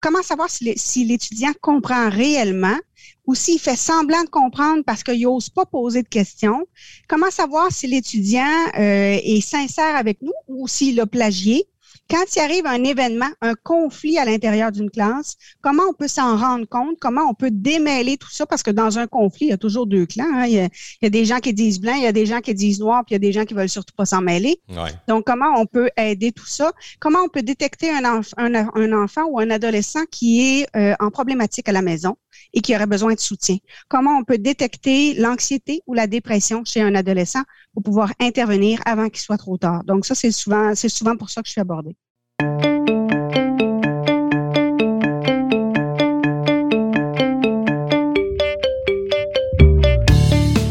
comment savoir si l'étudiant comprend réellement ou s'il fait semblant de comprendre parce qu'il n'ose pas poser de questions? Comment savoir si l'étudiant euh, est sincère avec nous ou s'il a plagié? Quand il arrive un événement, un conflit à l'intérieur d'une classe, comment on peut s'en rendre compte? Comment on peut démêler tout ça? Parce que dans un conflit, il y a toujours deux clans. Hein. Il, y a, des gens qui disent blanc, il y a des gens qui disent noir, puis il y a des gens qui veulent surtout pas s'en mêler. Donc, comment on peut aider tout ça? Comment on peut détecter un, un, enfant ou un adolescent qui est euh, en problématique à la maison et qui aurait besoin de soutien? Comment on peut détecter l'anxiété ou la dépression chez un adolescent pour pouvoir intervenir avant qu'il soit trop tard? Donc, ça, c'est souvent, c'est souvent pour ça que je suis abordée.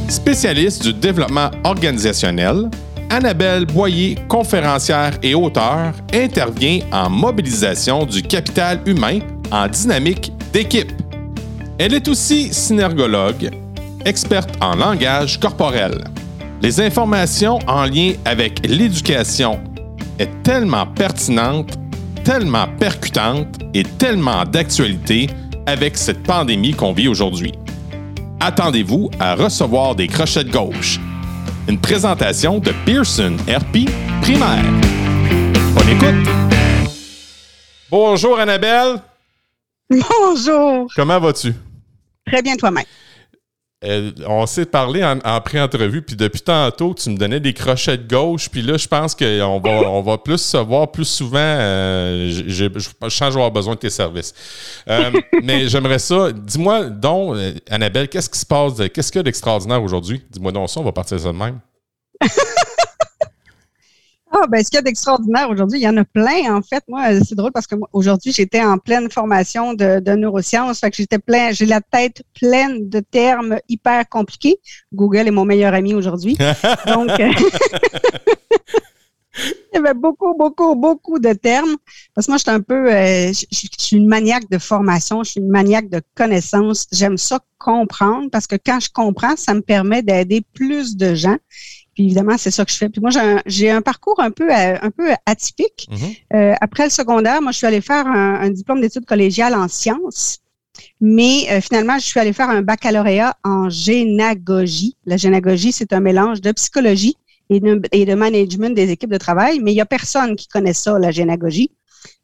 Spécialiste du développement organisationnel, Annabelle Boyer, conférencière et auteure, intervient en mobilisation du capital humain en dynamique d'équipe. Elle est aussi synergologue, experte en langage corporel. Les informations en lien avec l'éducation est tellement pertinente, tellement percutante et tellement d'actualité avec cette pandémie qu'on vit aujourd'hui. Attendez-vous à recevoir des crochets de gauche. Une présentation de Pearson RP Primaire. Bonne écoute! Bonjour Annabelle. Bonjour. Comment vas-tu? Très bien toi-même. Euh, on s'est parlé en, pré-entrevue, puis depuis tantôt, tu me donnais des crochets de gauche, puis là, je pense qu'on va, on va plus se voir plus souvent. Euh, je, je, avoir besoin de tes services. Euh, mais j'aimerais ça. Dis-moi donc, Annabelle, qu'est-ce qui se passe? Qu'est-ce qu'il y a d'extraordinaire aujourd'hui? Dis-moi donc ça, on va partir de ça de même. Ah, ben, ce qu'il y a d'extraordinaire aujourd'hui, il y en a plein, en fait. Moi, c'est drôle parce que aujourd'hui, j'étais en pleine formation de, de neurosciences. Fait que j'étais plein, j'ai la tête pleine de termes hyper compliqués. Google est mon meilleur ami aujourd'hui. Donc, euh, il y avait beaucoup, beaucoup, beaucoup de termes. Parce que moi, je suis un peu, euh, je, suis une maniaque de formation, je suis une maniaque de connaissances. J'aime ça comprendre parce que quand je comprends, ça me permet d'aider plus de gens évidemment, c'est ça que je fais. Puis moi, j'ai un, parcours un peu, euh, un peu atypique. Mm-hmm. Euh, après le secondaire, moi, je suis allée faire un, diplôme d'études collégiales en sciences. Mais euh, finalement, je suis allée faire un baccalauréat en génagogie. La génagogie, c'est un mélange de psychologie et de, et de, management des équipes de travail. Mais il n'y a personne qui connaît ça, la génagogie.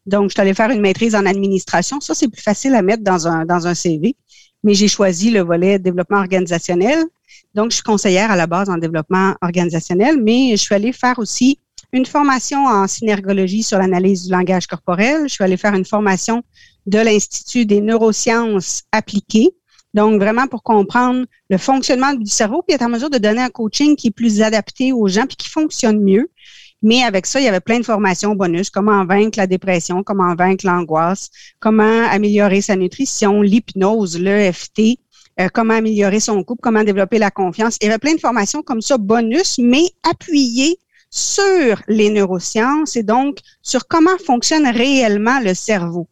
Donc, je suis allée faire une maîtrise en administration. Ça, c'est plus facile à mettre dans un, dans un CV. Mais j'ai choisi le volet développement organisationnel. Donc, je suis conseillère à la base en développement organisationnel, mais je suis allée faire aussi une formation en synergologie sur l'analyse du langage corporel. Je suis allée faire une formation de l'Institut des neurosciences appliquées. Donc, vraiment pour comprendre le fonctionnement du cerveau, puis être en mesure de donner un coaching qui est plus adapté aux gens, puis qui fonctionne mieux. Mais avec ça, il y avait plein de formations bonus, comment vaincre la dépression, comment vaincre l'angoisse, comment améliorer sa nutrition, l'hypnose, l'EFT, euh, comment améliorer son couple, comment développer la confiance. Il y avait plein de formations comme ça, bonus, mais appuyées sur les neurosciences et donc sur comment fonctionne réellement le cerveau.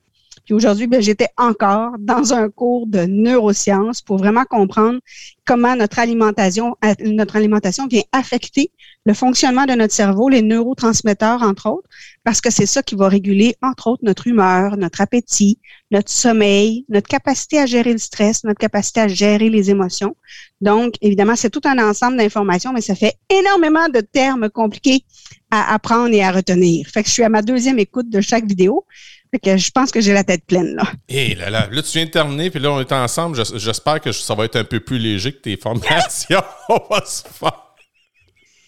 Puis aujourd'hui, ben, j'étais encore dans un cours de neurosciences pour vraiment comprendre comment notre alimentation, notre alimentation vient affecter le fonctionnement de notre cerveau, les neurotransmetteurs, entre autres, parce que c'est ça qui va réguler, entre autres, notre humeur, notre appétit, notre sommeil, notre capacité à gérer le stress, notre capacité à gérer les émotions. Donc, évidemment, c'est tout un ensemble d'informations, mais ça fait énormément de termes compliqués à apprendre et à retenir. Fait que je suis à ma deuxième écoute de chaque vidéo. Fait que je pense que j'ai la tête pleine, là. Et là, là, là, tu viens de terminer, puis là, on est ensemble. J'espère que ça va être un peu plus léger que tes formations. on va se faire.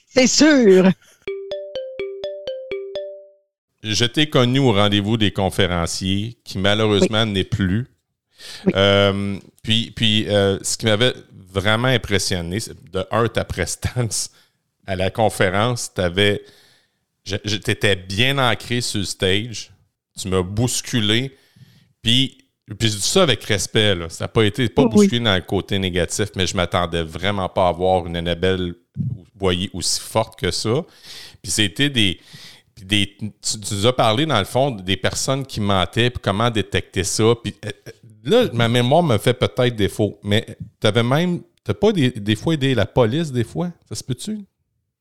C'est sûr. Je t'ai connu au rendez-vous des conférenciers, qui malheureusement n'est plus. Euh, puis, puis euh, ce qui m'avait vraiment impressionné, de un, ta prestance à la conférence, t'avais, t'étais bien ancré sur le stage, tu m'as bousculé, puis, puis je dis ça avec respect, là. ça n'a pas été pas bousculé dans le côté négatif, mais je m'attendais vraiment pas à voir une Annabelle voyez aussi forte que ça. Puis c'était des, des. Tu, nous as parlé, dans le fond, des personnes qui mentaient, puis comment détecter ça. Puis euh, euh, là, ma mémoire me fait peut-être défaut, mais tu avais même. T'as pas des, des, fois aidé la police, des fois? Ça se peut-tu?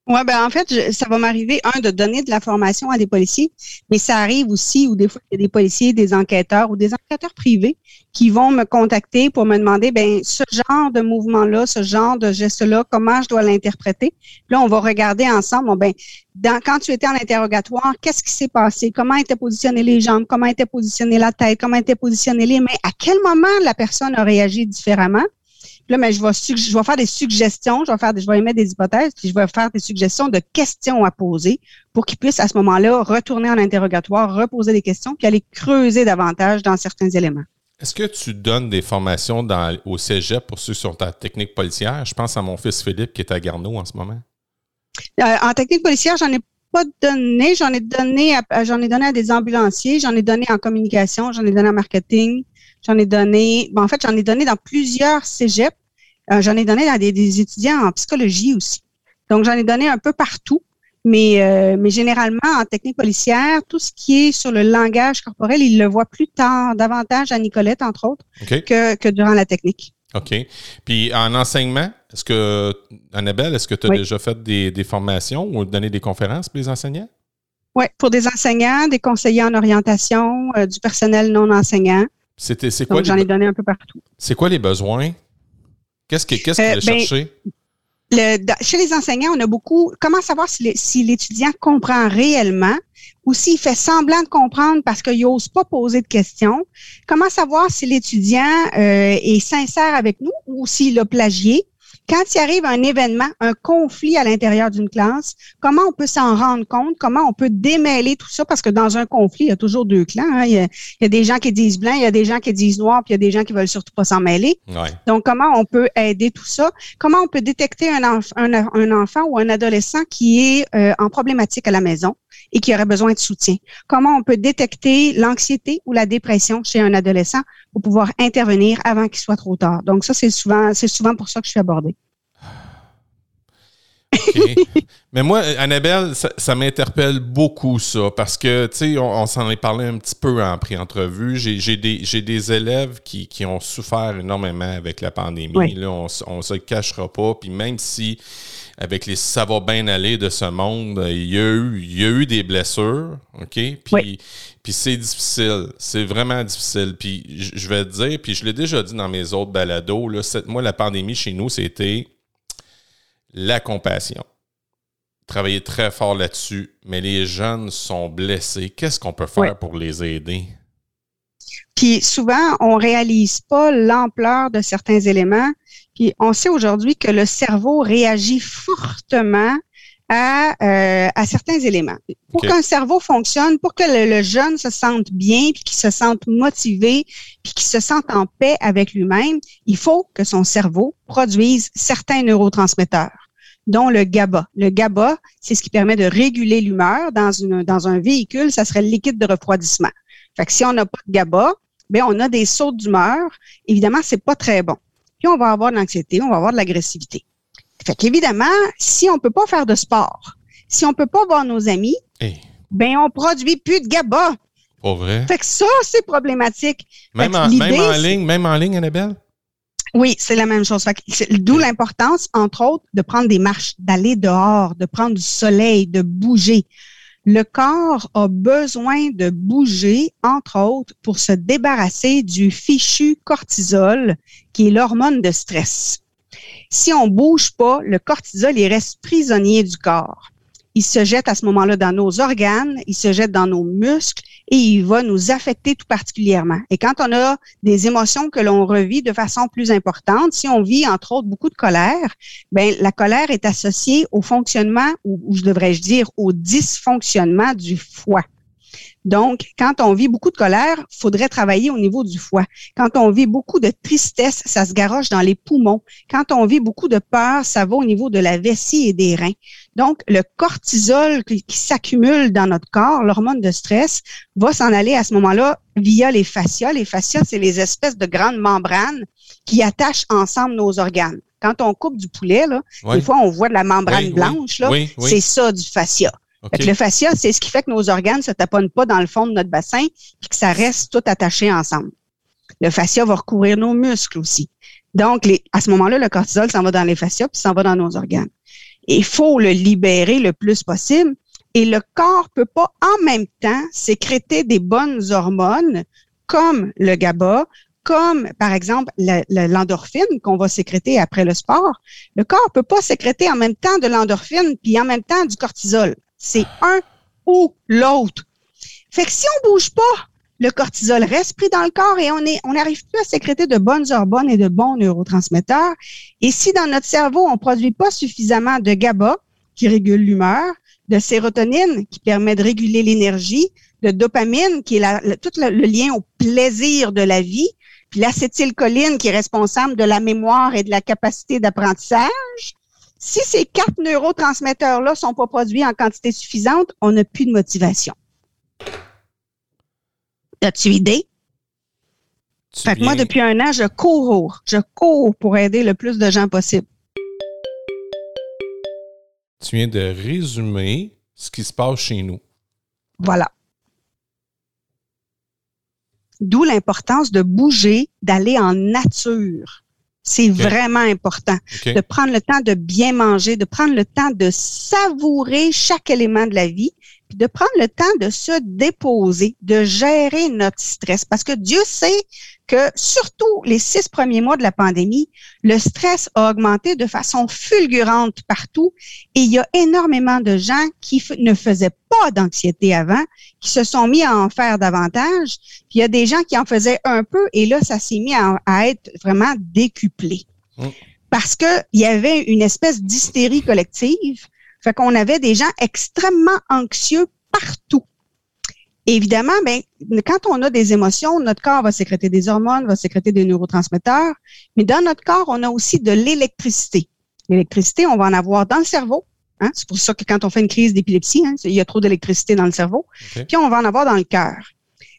Oui, ben en fait, ça va m'arriver, un, de donner de la formation à des policiers, mais ça arrive aussi où des fois, il y a des policiers, des enquêteurs ou des enquêteurs privés qui vont me contacter pour me demander, ben ce genre de mouvement-là, ce genre de geste-là, comment je dois l'interpréter? Là, on va regarder ensemble, ben, dans, quand tu étais en interrogatoire, qu'est-ce qui s'est passé? Comment étaient positionnées les jambes? Comment était positionnée la tête? Comment étaient positionnées les mains? À quel moment la personne a réagi différemment? Là, mais je vais, je vais faire des suggestions, je vais faire, je vais émettre des hypothèses, puis je vais faire des suggestions de questions à poser pour qu'ils puissent à ce moment-là retourner en interrogatoire, reposer des questions, puis aller creuser davantage dans certains éléments. Est-ce que tu donnes des formations dans, au cégep pour ceux sont ta technique policière? Je pense à mon fils Philippe qui est à Garneau en ce moment. Euh, en technique policière, j'en ai pas donné. J'en ai donné j'en ai donné à des ambulanciers, j'en ai donné en communication, j'en ai donné en marketing, J'en ai donné, en fait, j'en ai donné dans plusieurs cégeps. Euh, j'en ai donné à des, étudiants en psychologie aussi. Donc, j'en ai donné un peu partout. Mais, euh, mais généralement, en technique policière, tout ce qui est sur le langage corporel, il le voit plus tard, davantage à Nicolette, entre autres, que, que durant la technique. OK. Puis en enseignement, est-ce que, Annabelle, est-ce que tu as déjà fait des, des, formations ou donné des conférences pour les enseignants? Oui, pour des enseignants, des conseillers en orientation, euh, du personnel non enseignant. C'était, c'est quoi j'en ai donné un peu partout. C'est quoi les besoins? Qu'est-ce que qu'est-ce qu'il euh, chercher? chez les enseignants, on a beaucoup. Comment savoir si, l'étudiant comprend réellement ou s'il fait semblant de comprendre parce qu'il n'ose pas poser de questions? Comment savoir si l'étudiant euh, est sincère avec nous ou s'il a plagié? Quand il arrive un événement, un conflit à l'intérieur d'une classe, comment on peut s'en rendre compte? Comment on peut démêler tout ça? Parce que dans un conflit, il y a toujours deux clans. Hein. Il, y a, des gens qui disent blanc, il y a des gens qui disent noir, puis il y a des gens qui veulent surtout pas s'en mêler. Donc, comment on peut aider tout ça? Comment on peut détecter un, un, enfant ou un adolescent qui est euh, en problématique à la maison? Et qui aurait besoin de soutien? Comment on peut détecter l'anxiété ou la dépression chez un adolescent pour pouvoir intervenir avant qu'il soit trop tard? Donc, ça, c'est souvent, c'est souvent pour ça que je suis abordée. Mais moi, Annabelle, ça, m'interpelle beaucoup, ça, parce que, tu sais, on, s'en est parlé un petit peu en pré-entrevue. J'ai des, des, élèves qui, qui, ont souffert énormément avec la pandémie. Là, on ne se cachera pas. Puis même si, avec les ça va bien aller de ce monde, il y a eu, il y a eu des blessures, OK? Puis, puis c'est difficile. C'est vraiment difficile. Puis je vais te dire, puis je l'ai déjà dit dans mes autres balados, là, moi, la pandémie chez nous, c'était la compassion. Travailler très fort là-dessus, mais les jeunes sont blessés. Qu'est-ce qu'on peut faire pour les aider? Puis souvent, on réalise pas l'ampleur de certains éléments. Puis on sait aujourd'hui que le cerveau réagit fortement à, euh, à certains éléments. Pour qu'un cerveau fonctionne, pour que le, jeune se sente bien, puis qu'il se sente motivé, puis qu'il se sente en paix avec lui-même, il faut que son cerveau produise certains neurotransmetteurs dont le GABA. Le GABA, c'est ce qui permet de réguler l'humeur dans, une, dans un véhicule, ça serait le liquide de refroidissement. Fait que si on n'a pas de GABA, bien, on a des sauts d'humeur. Évidemment, c'est pas très bon. Puis on va avoir de l'anxiété, on va avoir de l'agressivité. Fait qu'évidemment, si on peut pas faire de sport, si on peut pas voir nos amis, hey. ben on produit plus de GABA. Pas vrai? Fait que ça, c'est problématique. Même, en, même en ligne, même en ligne, Annabelle? Oui, c'est la même chose. D'où l'importance, entre autres, de prendre des marches, d'aller dehors, de prendre du soleil, de bouger. Le corps a besoin de bouger, entre autres, pour se débarrasser du fichu cortisol, qui est l'hormone de stress. Si on bouge pas, le cortisol, reste prisonnier du corps. Il se jette à ce moment-là dans nos organes, il se jette dans nos muscles et il va nous affecter tout particulièrement. Et quand on a des émotions que l'on revit de façon plus importante, si on vit entre autres beaucoup de colère, ben la colère est associée au fonctionnement ou, je devrais-je dire au dysfonctionnement du foie. Donc, quand on vit beaucoup de colère, il faudrait travailler au niveau du foie. Quand on vit beaucoup de tristesse, ça se garoche dans les poumons. Quand on vit beaucoup de peur, ça va au niveau de la vessie et des reins. Donc, le cortisol qui, s'accumule dans notre corps, l'hormone de stress, va s'en aller à ce moment-là via les fascias. Les fascias, c'est les espèces de grandes membranes qui attachent ensemble nos organes. Quand on coupe du poulet, là, des fois, on voit de la membrane blanche. Là, c'est ça du fascia le fascia, c'est ce qui fait que nos organes ne se taponnent pas dans le fond de notre bassin et que ça reste tout attaché ensemble. Le fascia va recouvrir nos muscles aussi. Donc, à ce moment-là, le cortisol s'en va dans les fascias puis s'en va dans nos organes. il faut le libérer le plus possible. Et le corps peut pas en même temps sécréter des bonnes hormones comme le GABA, comme par exemple l'endorphine qu'on va sécréter après le sport. Le corps peut pas sécréter en même temps de l'endorphine puis en même temps du cortisol. C'est un ou l'autre. Fait que si on bouge pas, le cortisol reste pris dans le corps et on est, on n'arrive plus à sécréter de bonnes hormones et de bons neurotransmetteurs. Et si dans notre cerveau, on produit pas suffisamment de GABA, qui régule l'humeur, de sérotonine, qui permet de réguler l'énergie, de dopamine, qui est tout le, lien au plaisir de la vie, puis l'acétylcholine, qui est responsable de la mémoire et de la capacité d'apprentissage. Si ces quatre neurotransmetteurs-là sont pas produits en quantité suffisante, on n'a plus de motivation. As-tu idée? fait que moi, depuis un an, je cours. Je cours pour aider le plus de gens possible. Tu viens de résumer ce qui se passe chez nous. Voilà. D'où l'importance de bouger, d'aller en nature. C'est vraiment important. De prendre le temps de bien manger, de prendre le temps de savourer chaque élément de la vie de prendre le temps de se déposer, de gérer notre stress. Parce que Dieu sait que surtout les six premiers mois de la pandémie, le stress a augmenté de façon fulgurante partout et il y a énormément de gens qui ne faisaient pas d'anxiété avant, qui se sont mis à en faire davantage. Puis il y a des gens qui en faisaient un peu et là, ça s'est mis à, être vraiment décuplé. Mmh. Parce qu'il y avait une espèce d'hystérie collective fait qu'on avait des gens extrêmement anxieux partout. évidemment, ben, quand on a des émotions, notre corps va sécréter des hormones, va sécréter des neurotransmetteurs, mais dans notre corps, on a aussi de l'électricité. L'électricité, on va en avoir dans le cerveau. Hein. C'est pour ça que quand on fait une crise d'épilepsie, hein, il y a trop d'électricité dans le cerveau. Puis on va en avoir dans le cœur.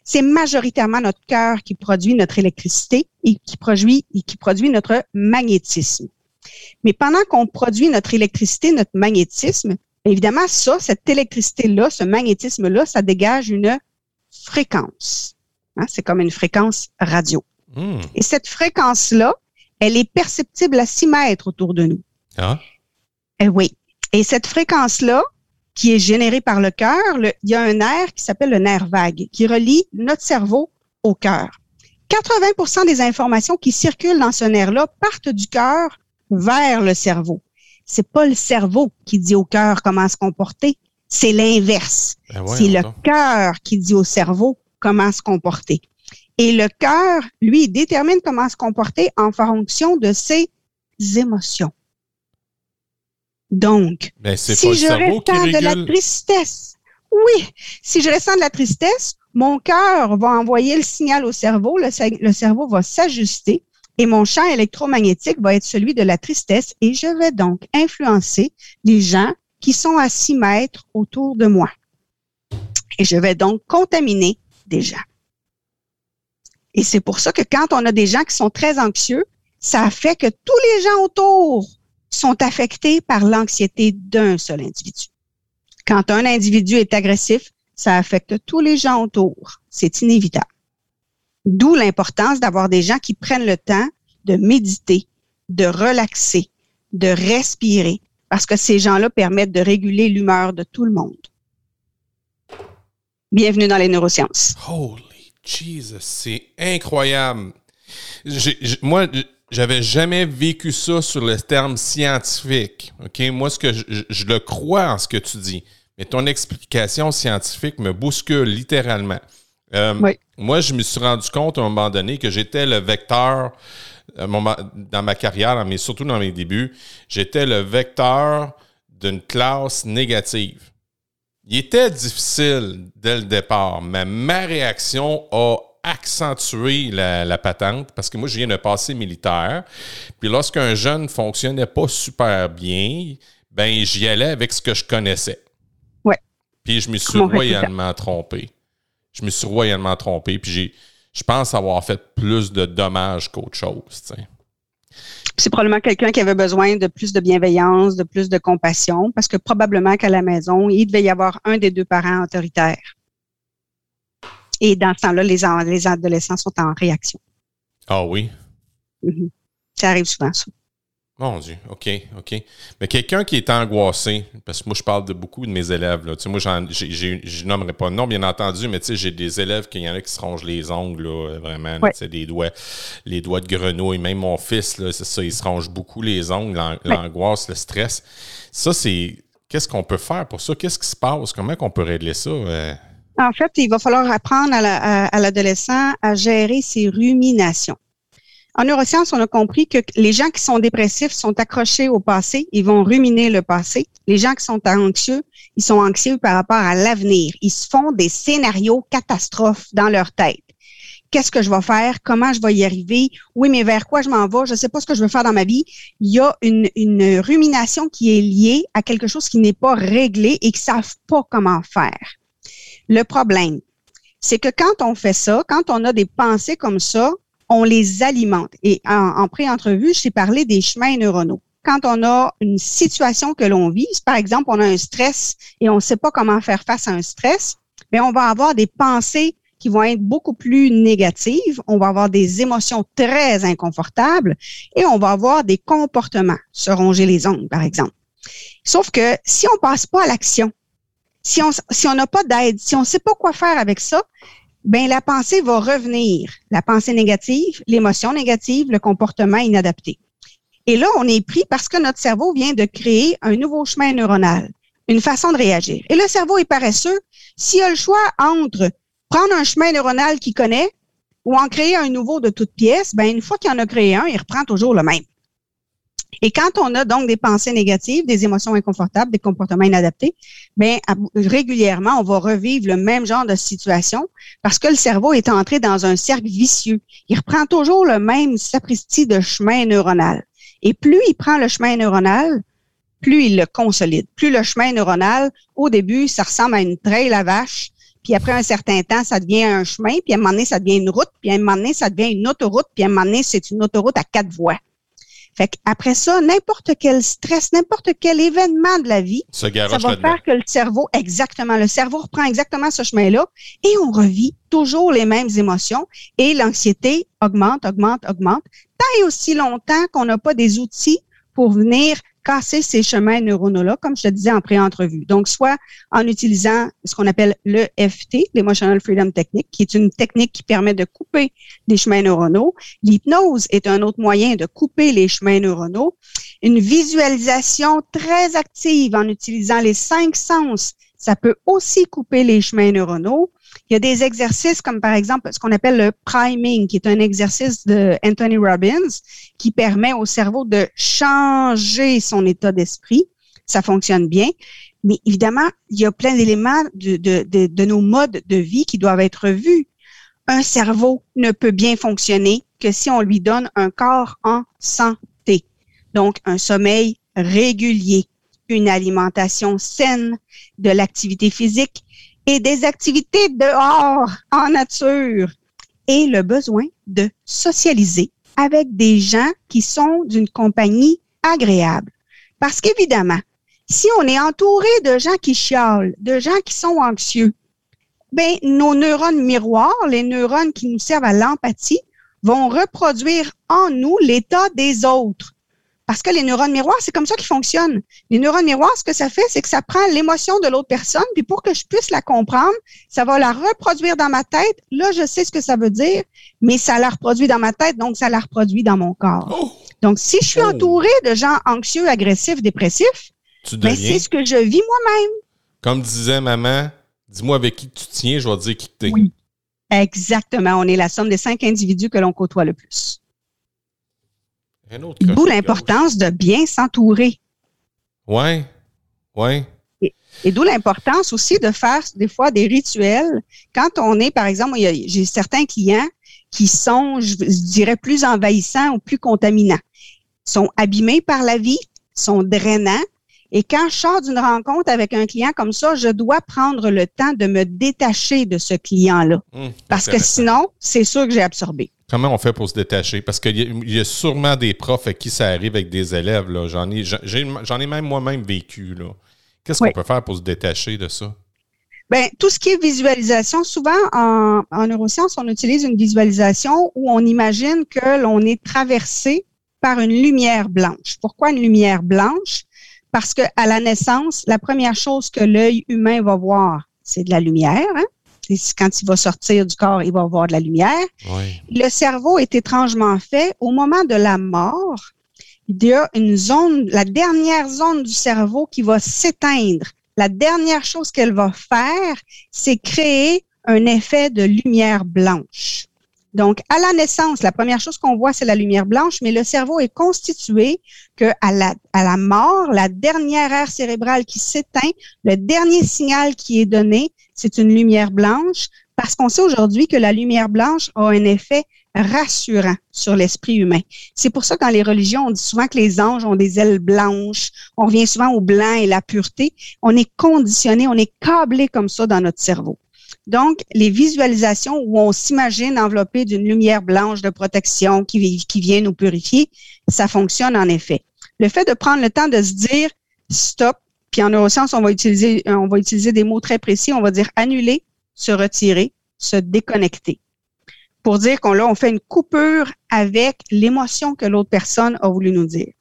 C'est majoritairement notre cœur qui produit notre électricité et qui produit, et qui produit notre magnétisme. Mais pendant qu'on produit notre électricité, notre magnétisme, évidemment, ça, cette électricité-là, ce magnétisme-là, ça dégage une fréquence. Hein, c'est comme une fréquence radio. Hmm. Et cette fréquence-là, elle est perceptible à 6 mètres autour de nous. Ah. Eh oui. Et cette fréquence-là, qui est générée par le cœur, il y a un nerf qui s'appelle le nerf vague, qui relie notre cerveau au cœur. 80% des informations qui circulent dans ce nerf-là partent du cœur vers le cerveau. C'est pas le cerveau qui dit au cœur comment se comporter, c'est l'inverse. Ben c'est le cœur qui dit au cerveau comment se comporter. Et le cœur, lui, détermine comment se comporter en fonction de ses émotions. Donc, ben, si je ressens de la tristesse, oui, si je ressens de la tristesse, mon cœur va envoyer le signal au cerveau, le cerveau va s'ajuster et mon champ électromagnétique va être celui de la tristesse et je vais donc influencer les gens qui sont à 6 mètres autour de moi. Et je vais donc contaminer des gens. Et c'est pour ça que quand on a des gens qui sont très anxieux, ça fait que tous les gens autour sont affectés par l'anxiété d'un seul individu. Quand un individu est agressif, ça affecte tous les gens autour. C'est inévitable. D'où l'importance d'avoir des gens qui prennent le temps de méditer, de relaxer, de respirer, parce que ces gens-là permettent de réguler l'humeur de tout le monde. Bienvenue dans les neurosciences. Holy Jesus, c'est incroyable. moi, j'avais jamais vécu ça sur le terme scientifique. OK? Moi, ce que je, le crois en ce que tu dis, mais ton explication scientifique me bouscule littéralement. Euh, moi, je me suis rendu compte à un moment donné que j'étais le vecteur, euh, dans ma carrière, mais surtout dans mes débuts, j'étais le vecteur d'une classe négative. Il était difficile dès le départ, mais ma réaction a accentué la, patente parce que moi, je viens de passer militaire. Puis lorsqu'un jeune ne fonctionnait pas super bien, ben j'y allais avec ce que je connaissais. Ouais. Puis je me suis royalement trompé je me suis royalement trompé. Puis j'ai, je pense avoir fait plus de dommages qu'autre chose. C'est probablement quelqu'un qui avait besoin de plus de bienveillance, de plus de compassion, parce que probablement qu'à la maison, il devait y avoir un des deux parents autoritaires. Et dans ce temps-là, les, les adolescents sont en réaction. Ah oui? Mm-hmm. Ça arrive souvent, ça. Mon Dieu, OK, OK. Mais quelqu'un qui est angoissé, parce que moi, je parle de beaucoup de mes élèves. Là. Tu sais, moi, je nommerai pas de nom, bien entendu, mais tu sais, j'ai des élèves qui y en a qui se rongent les ongles, là, vraiment, tu sais, des doigts, les doigts de grenouille. Même mon fils, là, c'est ça, il se ronge beaucoup les ongles, l'angoisse, le stress. Ça, c'est. Qu'est-ce qu'on peut faire pour ça? Qu'est-ce qui se passe? Comment qu'on peut régler ça? Euh? En fait, il va falloir apprendre à l'adolescent à gérer ses ruminations. En neurosciences, on a compris que les gens qui sont dépressifs sont accrochés au passé, ils vont ruminer le passé. Les gens qui sont anxieux, ils sont anxieux par rapport à l'avenir. Ils se font des scénarios catastrophes dans leur tête. Qu'est-ce que je vais faire? Comment je vais y arriver? Oui, mais vers quoi je m'en vais? Je ne sais pas ce que je veux faire dans ma vie. Il y a une, rumination qui est liée à quelque chose qui n'est pas réglé et qui ne savent pas comment faire. Le problème, c'est que quand on fait ça, quand on a des pensées comme ça, on les alimente. Et en, pré-entrevue, j'ai parlé des chemins neuronaux. Quand on a une situation que l'on vit, par exemple, on a un stress et on ne sait pas comment faire face à un stress, mais on va avoir des pensées qui vont être beaucoup plus négatives, on va avoir des émotions très inconfortables et on va avoir des comportements, se ronger les ongles, par exemple. Sauf que si on passe pas à l'action, si on si on n'a pas d'aide, si on ne sait pas quoi faire avec ça, ben la pensée va revenir. La pensée négative, l'émotion négative, le comportement inadapté. Et là, on est pris parce que notre cerveau vient de créer un nouveau chemin neuronal, une façon de réagir. Et le cerveau est paresseux. S'il a le choix entre prendre un chemin neuronal qu'il connaît ou en créer un nouveau de toute pièce, ben une fois qu'il en a créé un, il reprend toujours le même. Et quand on a donc des pensées négatives, des émotions inconfortables, des comportements inadaptés, bien, régulièrement, on va revivre le même genre de situation parce que le cerveau est entré dans un cercle vicieux. Il reprend toujours le même sapristi de chemin neuronal. Et plus il prend le chemin neuronal, plus il le consolide. Plus le chemin neuronal, au début, ça ressemble à une trail à vache, puis après un certain temps, ça devient un chemin, puis à un moment donné, ça devient une route, puis à un moment donné, ça devient une autoroute, puis à un moment donné, c'est une autoroute à quatre voies. Fait après ça, n'importe quel stress, n'importe quel événement de la vie, ça va faire que le cerveau, exactement, le cerveau reprend exactement ce chemin-là et on revit toujours les mêmes émotions et l'anxiété augmente, augmente, augmente, tant et aussi longtemps qu'on n'a pas des outils pour venir casser ces chemins neuronaux-là, comme je te disais en pré-entrevue. Donc, soit en utilisant ce qu'on appelle l'EFT, l'Emotional Freedom Technique, qui est une technique qui permet de couper des chemins neuronaux. L'hypnose est un autre moyen de couper les chemins neuronaux. Une visualisation très active en utilisant les cinq sens, ça peut aussi couper les chemins neuronaux. Il y a des exercices comme par exemple ce qu'on appelle le priming, qui est un exercice de Anthony Robbins qui permet au cerveau de changer son état d'esprit. Ça fonctionne bien. Mais évidemment, il y a plein d'éléments de, nos modes de vie qui doivent être vus. Un cerveau ne peut bien fonctionner que si on lui donne un corps en santé. Donc, un sommeil régulier, une alimentation saine, de l'activité physique et des activités dehors, en nature, et le besoin de socialiser avec des gens qui sont d'une compagnie agréable. Parce qu'évidemment, si on est entouré de gens qui chialent, de gens qui sont anxieux, ben, nos neurones miroirs, les neurones qui nous servent à l'empathie, vont reproduire en nous l'état des autres. Parce que les neurones miroirs, c'est comme ça qu'ils fonctionnent. Les neurones miroirs, ce que ça fait, c'est que ça prend l'émotion de l'autre personne, puis pour que je puisse la comprendre, ça va la reproduire dans ma tête. Là, je sais ce que ça veut dire, mais ça la reproduit dans ma tête, donc ça la reproduit dans mon corps. Oh! Donc, si je suis oh! entouré de gens anxieux, agressifs, dépressifs, ben, c'est ce que je vis moi-même. Comme disait maman, dis-moi avec qui tu tiens, je vais te dire qui tu es. Oui, exactement. On est la somme des cinq individus que l'on côtoie le plus. D'où l'importance de bien s'entourer. Oui, oui. Et, d'où l'importance aussi de faire des fois des rituels. Quand on est, par exemple, j'ai certains clients qui sont, je, dirais, plus envahissants ou plus contaminants. Ils sont abîmés par la vie, sont drainants. Et quand je sors d'une rencontre avec un client comme ça, je dois prendre le temps de me détacher de ce client-là. Hum, Parce que sinon, c'est sûr que j'ai absorbé. Comment on fait pour se détacher? Parce qu'il y, a sûrement des profs à qui ça arrive avec des élèves. J'en ai, j'en ai même moi-même vécu. Qu'est-ce qu'on peut faire pour se détacher de ça? Bien, tout ce qui est visualisation, souvent en, en neurosciences, on utilise une visualisation où on imagine que l'on est traversé par une lumière blanche. Pourquoi une lumière blanche? Parce que à la naissance, la première chose que l'œil humain va voir, c'est de la lumière. Hein? Quand il va sortir du corps, il va voir de la lumière. Le cerveau est étrangement fait. Au moment de la mort, il y a une zone, la dernière zone du cerveau qui va s'éteindre. La dernière chose qu'elle va faire, c'est créer un effet de lumière blanche. Donc, à la naissance, la première chose qu'on voit, c'est la lumière blanche, mais le cerveau est constitué que à la, à la mort, la dernière aire cérébrale qui s'éteint, le dernier signal qui est donné, c'est une lumière blanche, parce qu'on sait aujourd'hui que la lumière blanche a un effet rassurant sur l'esprit humain. C'est pour ça que dans les religions, on dit souvent que les anges ont des ailes blanches. On revient souvent au blanc et la pureté. On est conditionné, on est câblé comme ça dans notre cerveau. Donc, les visualisations où on s'imagine enveloppé d'une lumière blanche de protection qui, vient nous purifier, ça fonctionne en effet. Le fait de prendre le temps de se dire stop, puis en neurosciences, on va utiliser, euh, on va utiliser des mots très précis. On va dire annuler, se retirer, se déconnecter. Pour dire qu'on là, on fait une coupure avec l'émotion que l'autre personne a voulu nous dire.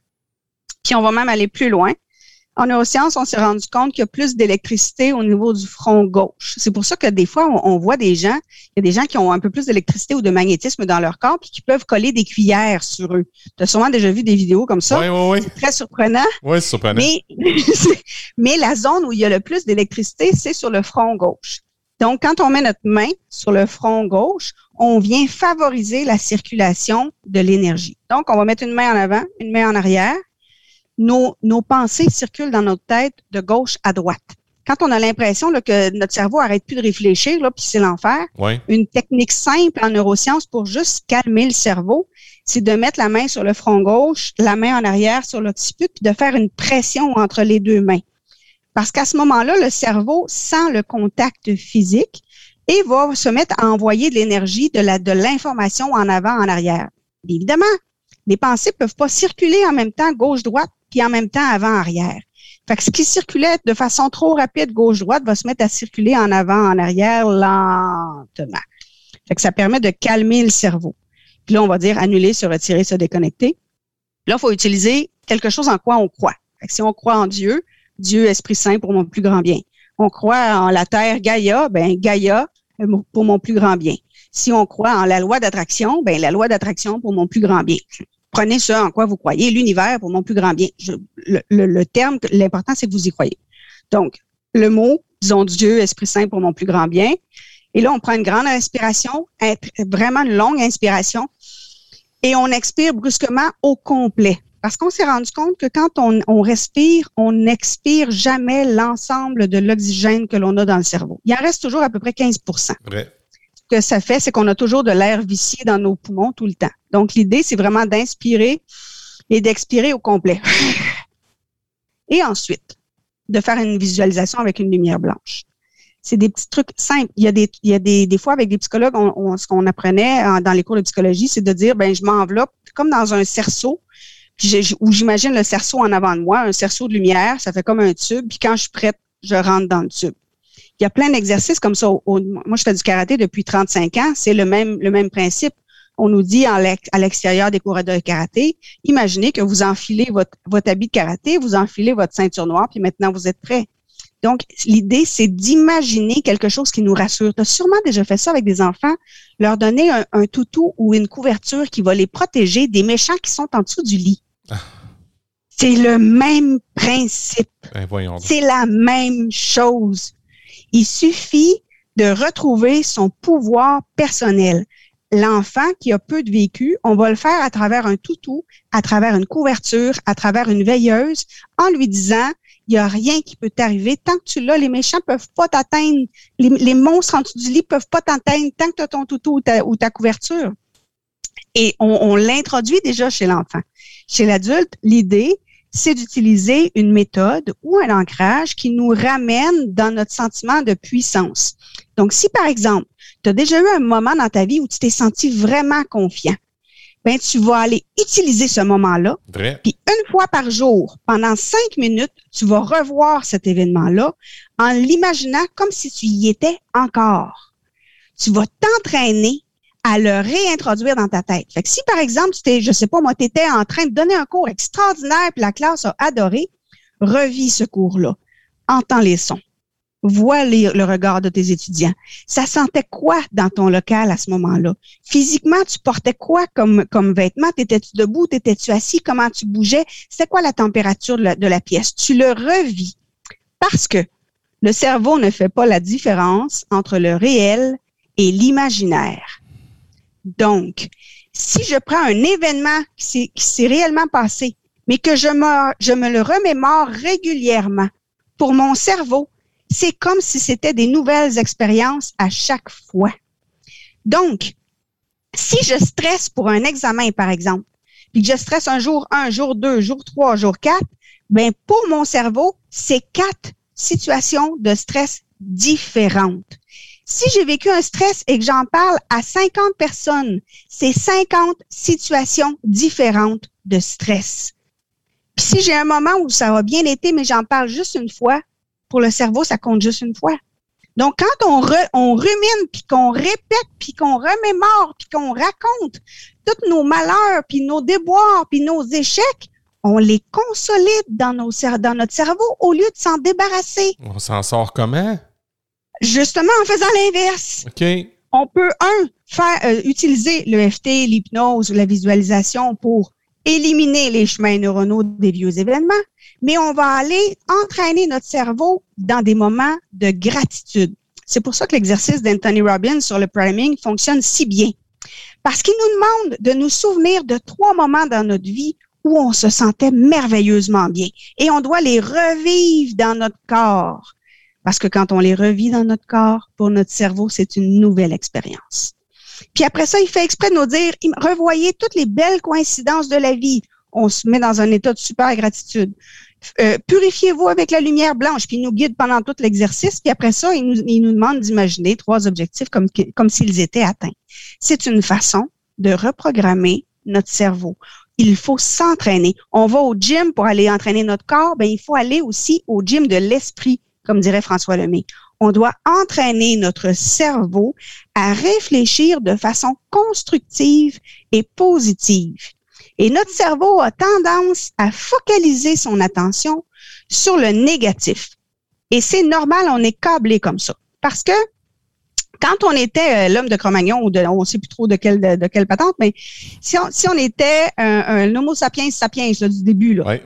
Puis on va même aller plus loin en neurosciences, on s'est rendu compte qu'il y a plus d'électricité au niveau du front gauche. C'est pour ça que des fois, on, voit des gens, il y a des gens qui ont un peu plus d'électricité ou de magnétisme dans leur corps, puis qui peuvent coller des cuillères sur eux. Tu as sûrement déjà vu des vidéos comme ça. Oui, oui, oui. C'est très surprenant. Oui, c'est surprenant. Mais, mais la zone où il y a le plus d'électricité, c'est sur le front gauche. Donc, quand on met notre main sur le front gauche, on vient favoriser la circulation de l'énergie. Donc, on va mettre une main en avant, une main en arrière, nos, nos pensées circulent dans notre tête de gauche à droite. Quand on a l'impression que notre cerveau arrête plus de réfléchir, là, puis c'est l'enfer, une technique simple en neurosciences pour juste calmer le cerveau, c'est de mettre la main sur le front gauche, la main en arrière sur l'occiput, puis de faire une pression entre les deux mains. Parce qu'à ce moment-là, le cerveau sent le contact physique et va se mettre à envoyer de l'énergie, de la, de l'information en avant, en arrière. Évidemment, les pensées peuvent pas circuler en même temps gauche-droite puis en même temps avant-arrière. Fait que ce qui circulait de façon trop rapide gauche-droite va se mettre à circuler en avant, en arrière lentement. Fait ça permet de calmer le cerveau. Puis là, on va dire annuler, se retirer, se déconnecter. Là, il faut utiliser quelque chose en quoi on croit. Fait si on croit en Dieu, Dieu, Esprit Saint pour mon plus grand bien. On croit en la Terre, Gaïa, ben Gaïa pour mon plus grand bien. Si on croit en la loi d'attraction, ben la loi d'attraction pour mon plus grand bien prenez ça en quoi vous croyez, l'univers pour mon plus grand bien. le, terme, l'important, c'est que vous y croyez. Donc, le mot, disons Dieu, Esprit Saint pour mon plus grand bien. Et là, on prend une grande inspiration, vraiment une longue inspiration, et on expire brusquement au complet. Parce qu'on s'est rendu compte que quand on, respire, on n'expire jamais l'ensemble de l'oxygène que l'on a dans le cerveau. Il en reste toujours à peu près 15 Vrai que ça fait, c'est qu'on a toujours de l'air vicié dans nos poumons tout le temps. Donc, l'idée, c'est vraiment d'inspirer et d'expirer au complet. Et ensuite, de faire une visualisation avec une lumière blanche. C'est des petits trucs simples. Il y a des, il y a des, des fois avec des psychologues, on, ce qu'on apprenait dans les cours de psychologie, c'est de dire, ben, je m'enveloppe comme dans un cerceau, où j'imagine le cerceau en avant de moi, un cerceau de lumière, ça fait comme un tube, puis quand je suis prête, je rentre dans le tube. Il y a plein d'exercices comme ça. moi, je fais du karaté depuis 35 ans. C'est le même, le même principe. On nous dit à l'extérieur des cours de karaté, imaginez que vous enfilez votre, votre habit de karaté, vous enfilez votre ceinture noire, puis maintenant vous êtes prêt. Donc, l'idée, c'est d'imaginer quelque chose qui nous rassure. Tu as sûrement déjà fait ça avec des enfants, leur donner un, toutou ou une couverture qui va les protéger des méchants qui sont en dessous du lit. Ah. C'est le même principe. Ben, c'est la même chose. Il suffit de retrouver son pouvoir personnel. L'enfant qui a peu de vécu, on va le faire à travers un toutou, à travers une couverture, à travers une veilleuse, en lui disant, il n'y a rien qui peut t'arriver. Tant que tu l'as, les méchants peuvent pas t'atteindre. Les, monstres en dessous du lit peuvent pas t'atteindre tant que tu as ton toutou ou ta, couverture. Et on, on l'introduit déjà chez l'enfant. Chez l'adulte, l'idée, c'est d'utiliser une méthode ou un ancrage qui nous ramène dans notre sentiment de puissance. Donc, si par exemple, tu as déjà eu un moment dans ta vie où tu t'es senti vraiment confiant, ben tu vas aller utiliser ce moment-là. Puis une fois par jour, pendant cinq minutes, tu vas revoir cet événement-là en l'imaginant comme si tu y étais encore. Tu vas t'entraîner à le réintroduire dans ta tête. Fait que si, par exemple, tu t'es, je sais pas, moi, tu étais en train de donner un cours extraordinaire, puis la classe a adoré, revis ce cours-là. Entends les sons. Vois le regard de tes étudiants. Ça sentait quoi dans ton local à ce moment-là? Physiquement, tu portais quoi comme, comme vêtement? T'étais-tu debout? T'étais-tu assis? Comment tu bougeais? C'était quoi la température de la pièce? Tu le revis. Parce que le cerveau ne fait pas la différence entre le réel et l'imaginaire. Donc, si je prends un événement qui s'est réellement passé, mais que je me, le remémore régulièrement, pour mon cerveau, c'est comme si c'était des nouvelles expériences à chaque fois. Donc, si je stresse pour un examen, par exemple, puis que je stresse un jour un, jour deux, jour trois, jour quatre, ben pour mon cerveau, c'est quatre situations de stress différentes. Si j'ai vécu un stress et que j'en parle à 50 personnes, c'est 50 situations différentes de stress. Puis si j'ai un moment où ça va bien été, mais j'en parle juste une fois, pour le cerveau, ça compte juste une fois. Donc, quand on, rumine, puis qu'on répète, puis qu'on remémore, puis qu'on raconte tous nos malheurs, puis nos déboires, puis nos échecs, on les consolide dans notre cerveau au lieu de s'en débarrasser. On s'en sort comment? Justement, en faisant l'inverse. OK. On peut, un, faire euh, utiliser le FT, l'hypnose, la visualisation pour éliminer les chemins neuronaux des vieux événements, mais on va aller entraîner notre cerveau dans des moments de gratitude. C'est pour ça que l'exercice d'Anthony Robbins sur le priming fonctionne si bien. Parce qu'il nous demande de nous souvenir de trois moments dans notre vie où on se sentait merveilleusement bien. Et on doit les revivre dans notre corps. Parce que quand on les revit dans notre corps, pour notre cerveau, c'est une nouvelle expérience. Puis après ça, il fait exprès de nous dire, revoyez toutes les belles coïncidences de la vie. On se met dans un état de super gratitude. Euh, purifiez-vous avec la lumière blanche, puis il nous guide pendant tout l'exercice. Puis après ça, il nous, il nous demande d'imaginer trois objectifs comme, comme s'ils étaient atteints. C'est une façon de reprogrammer notre cerveau. Il faut s'entraîner. On va au gym pour aller entraîner notre corps, ben il faut aller aussi au gym de l'esprit comme dirait François Lemay. On doit entraîner notre cerveau à réfléchir de façon constructive et positive. Et notre cerveau a tendance à focaliser son attention sur le négatif. Et c'est normal, on est câblé comme ça. Parce que quand on était euh, l'homme de Cro-Magnon ou de, on ne sait plus trop de quelle de, quelle patente, mais si on, si on était un, Homo sapiens sapiens du début là,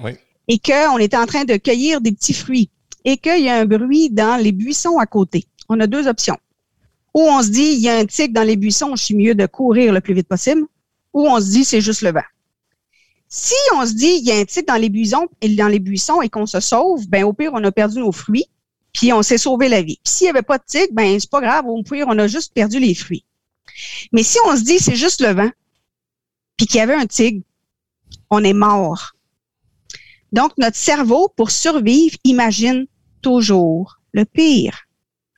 et qu'on était en train de cueillir des petits fruits, et qu'il y a un bruit dans les buissons à côté. On a deux options. Ou on se dit, il y a un tigre dans les buissons, je suis mieux de courir le plus vite possible. Ou on se dit, c'est juste le vent. Si on se dit, il y a un tigre dans les buissons, et dans les buissons et qu'on se sauve, ben au pire, on a perdu nos fruits, puis on s'est sauvé la vie. S'il n'y avait pas de tigre, ben c'est pas grave, au pire, on a juste perdu les fruits. Mais si on se dit, c'est juste le vent, puis qu'il y avait un tigre, on est mort. Donc, notre cerveau, pour survivre, imagine toujours le pire,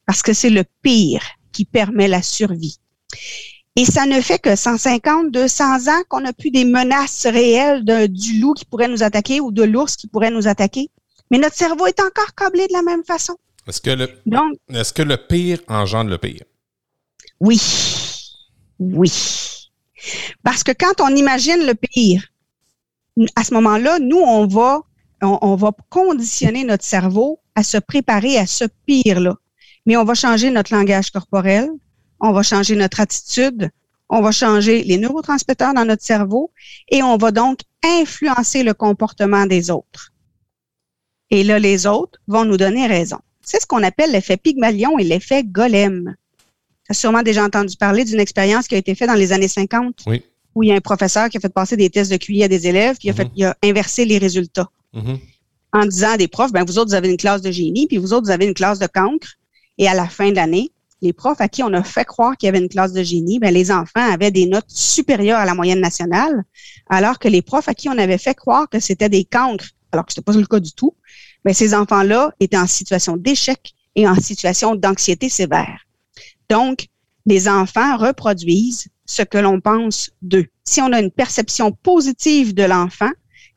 parce que c'est le pire qui permet la survie. Et ça ne fait que 150, 200 ans qu'on n'a plus des menaces réelles du loup qui pourrait nous attaquer ou de l'ours qui pourrait nous attaquer. Mais notre cerveau est encore câblé de la même façon. Est-ce que le, est-ce que le pire engendre le pire? Oui. Oui. Parce que quand on imagine le pire, à ce moment-là, nous, on va, on, va conditionner notre cerveau à se préparer à ce pire-là. Mais on va changer notre langage corporel, on va changer notre attitude, on va changer les neurotransmetteurs dans notre cerveau et on va donc influencer le comportement des autres. Et là, les autres vont nous donner raison. C'est ce qu'on appelle l'effet Pygmalion et l'effet Golem. Tu as sûrement déjà entendu parler d'une expérience qui a été faite dans les années 50. Oui où il y a un professeur qui a fait passer des tests de QI à des élèves, puis il a, fait, mhm. il inversé les résultats. Mhm. En disant à des profs, ben vous autres, vous avez une classe de génie, puis vous autres, vous avez une classe de cancre. Et à la fin de l'année, les profs à qui on a fait croire qu'il y avait une classe de génie, ben les enfants avaient des notes supérieures à la moyenne nationale, alors que les profs à qui on avait fait croire que c'était des cancres, alors que ce n'était pas le cas du tout, ben ces enfants-là étaient en situation d'échec et en situation d'anxiété sévère. Donc, les enfants reproduisent ce que l'on pense d'eux. Si on a une perception positive de l'enfant,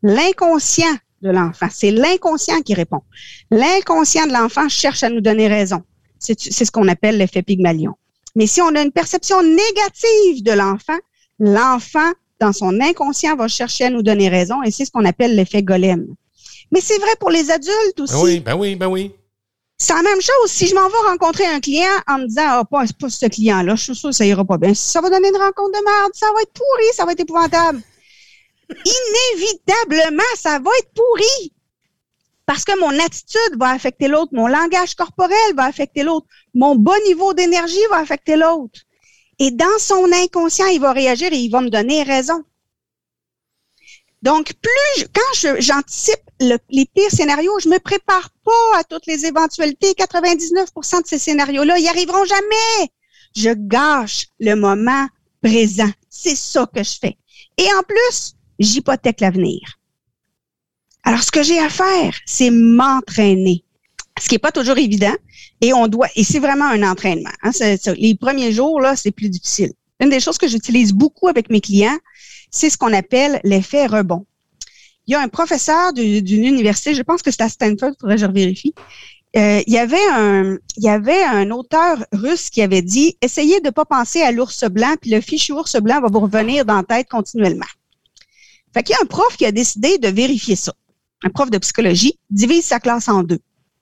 l'inconscient de l'enfant, c'est l'inconscient qui répond. L'inconscient de l'enfant cherche à nous donner raison. C'est ce qu'on appelle l'effet Pygmalion. Mais si on a une perception négative de l'enfant, l'enfant, dans son inconscient, va chercher à nous donner raison et c'est ce qu'on appelle l'effet golem. Mais c'est vrai pour les adultes aussi. Ben oui, ben oui, ben oui. C'est la même chose. Si je m'en vais rencontrer un client en me disant, ah, pas, pas ce client-là, je suis sûr que ça ira pas bien. Ça va donner une rencontre de merde. Ça va être pourri. Ça va être épouvantable. Inévitablement, ça va être pourri. Parce que mon attitude va affecter l'autre. Mon langage corporel va affecter l'autre. Mon bas niveau d'énergie va affecter l'autre. Et dans son inconscient, il va réagir et il va me donner raison. Donc, plus quand j'anticipe les pires scénarios, je me prépare pas à toutes les éventualités. 99% de ces scénarios-là, ils arriveront jamais. Je gâche le moment présent. C'est ça que je fais. Et en plus, j'hypothèque l'avenir. Alors, ce que j'ai à faire, c'est m'entraîner. Ce qui n'est pas toujours évident. Et on doit, et c'est vraiment un entraînement. Hein. les premiers jours, là, c'est plus difficile. Une des choses que j'utilise beaucoup avec mes clients, c'est ce qu'on appelle l'effet rebond. Il y a un professeur d'une université, je pense que c'est à Stanford, faudrait je vérifie. Euh, il y avait un il y avait un auteur russe qui avait dit essayez de pas penser à l'ours blanc puis le fichu ours blanc va vous revenir dans la tête continuellement. Fait qu'il y a un prof qui a décidé de vérifier ça. Un prof de psychologie divise sa classe en deux.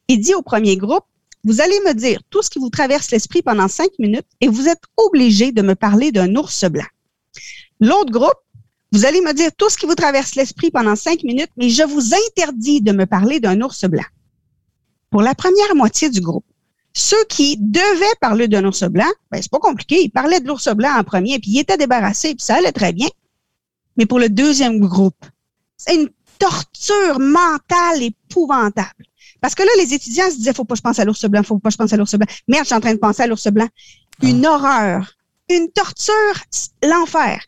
Il dit au premier groupe vous allez me dire tout ce qui vous traverse l'esprit pendant cinq minutes et vous êtes obligé de me parler d'un ours blanc. L'autre groupe vous allez me dire tout ce qui vous traverse l'esprit pendant cinq minutes, mais je vous interdis de me parler d'un ours blanc. Pour la première moitié du groupe, ceux qui devaient parler d'un ours blanc, ben, c'est pas compliqué. Ils parlaient de l'ours blanc en premier, puis ils étaient débarrassés, puis ça allait très bien. Mais pour le deuxième groupe, c'est une torture mentale épouvantable. Parce que là, les étudiants se disaient, faut pas que je pense à l'ours blanc, faut pas que je pense à l'ours blanc. Merde, je suis en train de penser à l'ours blanc. Une ah. horreur, une torture, l'enfer.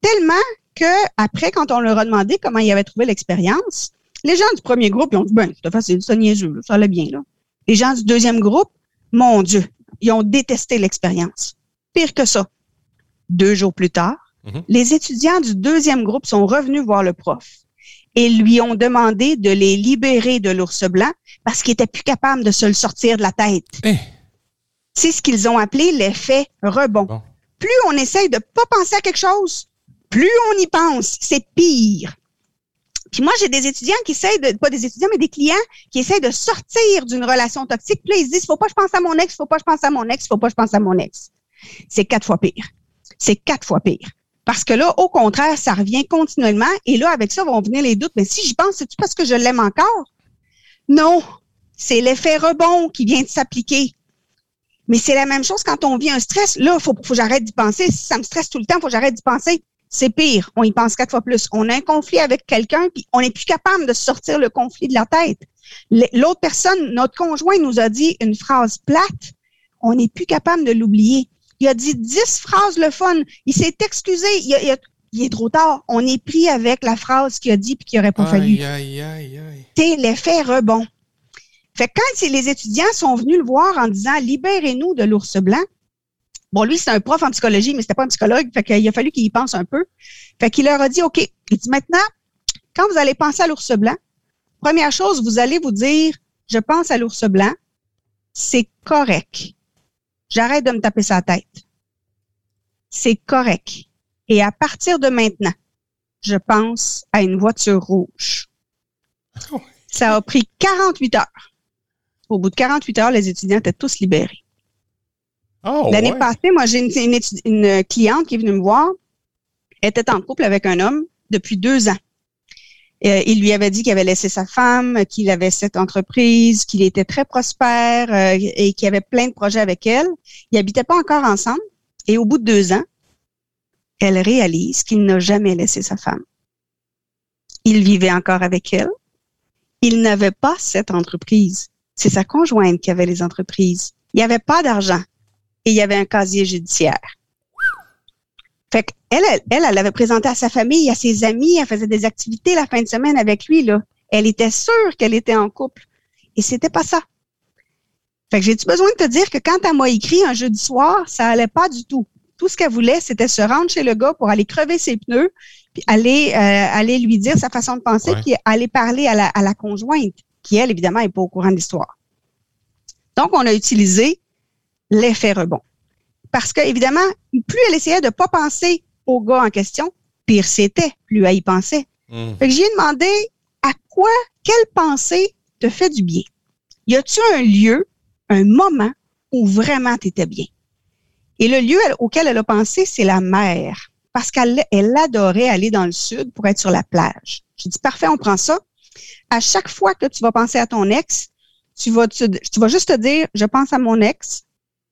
Tellement que après, quand on leur a demandé comment ils avaient trouvé l'expérience, les gens du premier groupe, ils ont dit, ben, c'est facile, ça niaiseux, ça allait bien, là. Les gens du deuxième groupe, mon Dieu, ils ont détesté l'expérience. Pire que ça. Deux jours plus tard, mhm. les étudiants du deuxième groupe sont revenus voir le prof et lui ont demandé de les libérer de l'ours blanc parce qu'ils étaient plus capables de se le sortir de la tête. Eh. C'est ce qu'ils ont appelé l'effet rebond. Plus on essaye de pas penser à quelque chose, plus on y pense, c'est pire. Puis moi, j'ai des étudiants qui essayent de, pas des étudiants, mais des clients qui essayent de sortir d'une relation toxique. Puis là, ils se disent, faut pas que je pense à mon ex, faut pas que je pense à mon ex, faut pas que je pense à mon ex. C'est quatre fois pire. C'est quatre fois pire. Parce que là, au contraire, ça revient continuellement. Et là, avec ça, vont venir les doutes. Mais si j'y pense, c'est-tu parce que je l'aime encore? Non. C'est l'effet rebond qui vient de s'appliquer. Mais c'est la même chose quand on vit un stress. Là, faut, faut que j'arrête d'y penser. Si ça me stresse tout le temps, faut que j'arrête d'y penser c'est pire. On y pense quatre fois plus. On a un conflit avec quelqu'un, puis on n'est plus capable de sortir le conflit de la tête. L'autre personne, notre conjoint, nous a dit une phrase plate. On n'est plus capable de l'oublier. Il a dit dix phrases le fun. Il s'est excusé. Il, est trop tard. On est pris avec la phrase qu'il a dit puis qu'il n'aurait pas fallu. C'est l'effet rebond. Fait que quand les étudiants sont venus le voir en disant libérez-nous de l'ours blanc, Bon, lui, c'est un prof en psychologie, mais c'était pas un psychologue. Fait qu'il a fallu qu'il y pense un peu. Fait qu'il leur a dit, OK, il dit maintenant, quand vous allez penser à l'ours blanc, première chose, vous allez vous dire, je pense à l'ours blanc, c'est correct. J'arrête de me taper sa tête. C'est correct. Et à partir de maintenant, je pense à une voiture rouge. Ça a pris 48 heures. Au bout de 48 heures, les étudiants étaient tous libérés. Oh, L'année passée, moi, j'ai une, cliente qui est venue me voir. Elle était en couple avec un homme depuis deux ans. Euh, il lui avait dit qu'il avait laissé sa femme, qu'il avait cette entreprise, qu'il était très prospère euh, et qu'il avait plein de projets avec elle. Ils n'habitaient pas encore ensemble. Et au bout de deux ans, elle réalise qu'il n'a jamais laissé sa femme. Il vivait encore avec elle. Il n'avait pas cette entreprise. C'est sa conjointe qui avait les entreprises. Il n'y avait pas d'argent et il y avait un casier judiciaire. Fait qu'elle, elle, elle, elle avait présenté à sa famille, à ses amis, elle faisait des activités la fin de semaine avec lui, là. Elle était sûre qu'elle était en couple. Et c'était pas ça. Fait que j'ai-tu besoin de te dire que quand elle m'a écrit un jeudi soir, ça allait pas du tout. Tout ce qu'elle voulait, c'était se rendre chez le gars pour aller crever ses pneus, puis aller, euh, aller lui dire sa façon de penser, puis aller parler à la, à la conjointe, qui, elle, évidemment, n'est pas au courant de l'histoire. Donc, on a utilisé l'effet rebond. Parce que, évidemment, plus elle essayait de pas penser au gars en question, pire c'était, plus elle y pensait. Hmm. Fait que j'ai demandé à quoi, quelle pensée te fait du bien? Y a-tu un lieu, un moment où vraiment tu étais bien? Et le lieu auquel elle a pensé, c'est la mer. Parce qu'elle elle adorait aller dans le sud pour être sur la plage. J'ai dit, parfait, on prend ça. À chaque fois que tu vas penser à ton ex, tu vas, tu vas juste te dire, je pense à mon ex,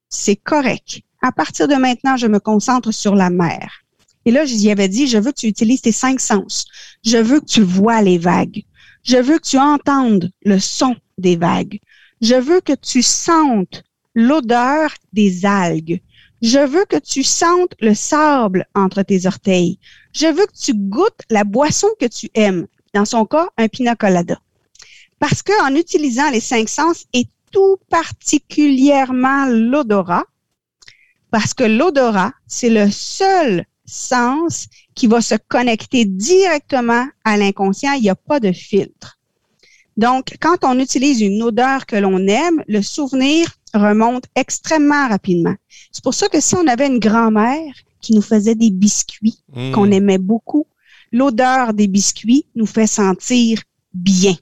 c'est correct. À partir de maintenant, je me concentre sur la mer. Et là, j'y avais dit, je veux que tu utilises tes cinq sens. Je veux que tu vois les vagues. Je veux que tu entendes le son des vagues. Je veux que tu sentes l'odeur des algues. Je veux que tu sentes le sable entre tes orteils. Je veux que tu goûtes la boisson que tu aimes. Dans son cas, un pina colada. Parce qu'en utilisant les cinq sens tout particulièrement l'odorat, parce que l'odorat, c'est le seul sens qui va se connecter directement à l'inconscient. Il n'y a pas de filtre. Donc, quand on utilise une odeur que l'on aime, le souvenir remonte extrêmement rapidement. C'est pour ça que si on avait une grand-mère qui nous faisait des biscuits Hmm. qu'on aimait beaucoup, l'odeur des biscuits nous fait sentir bien.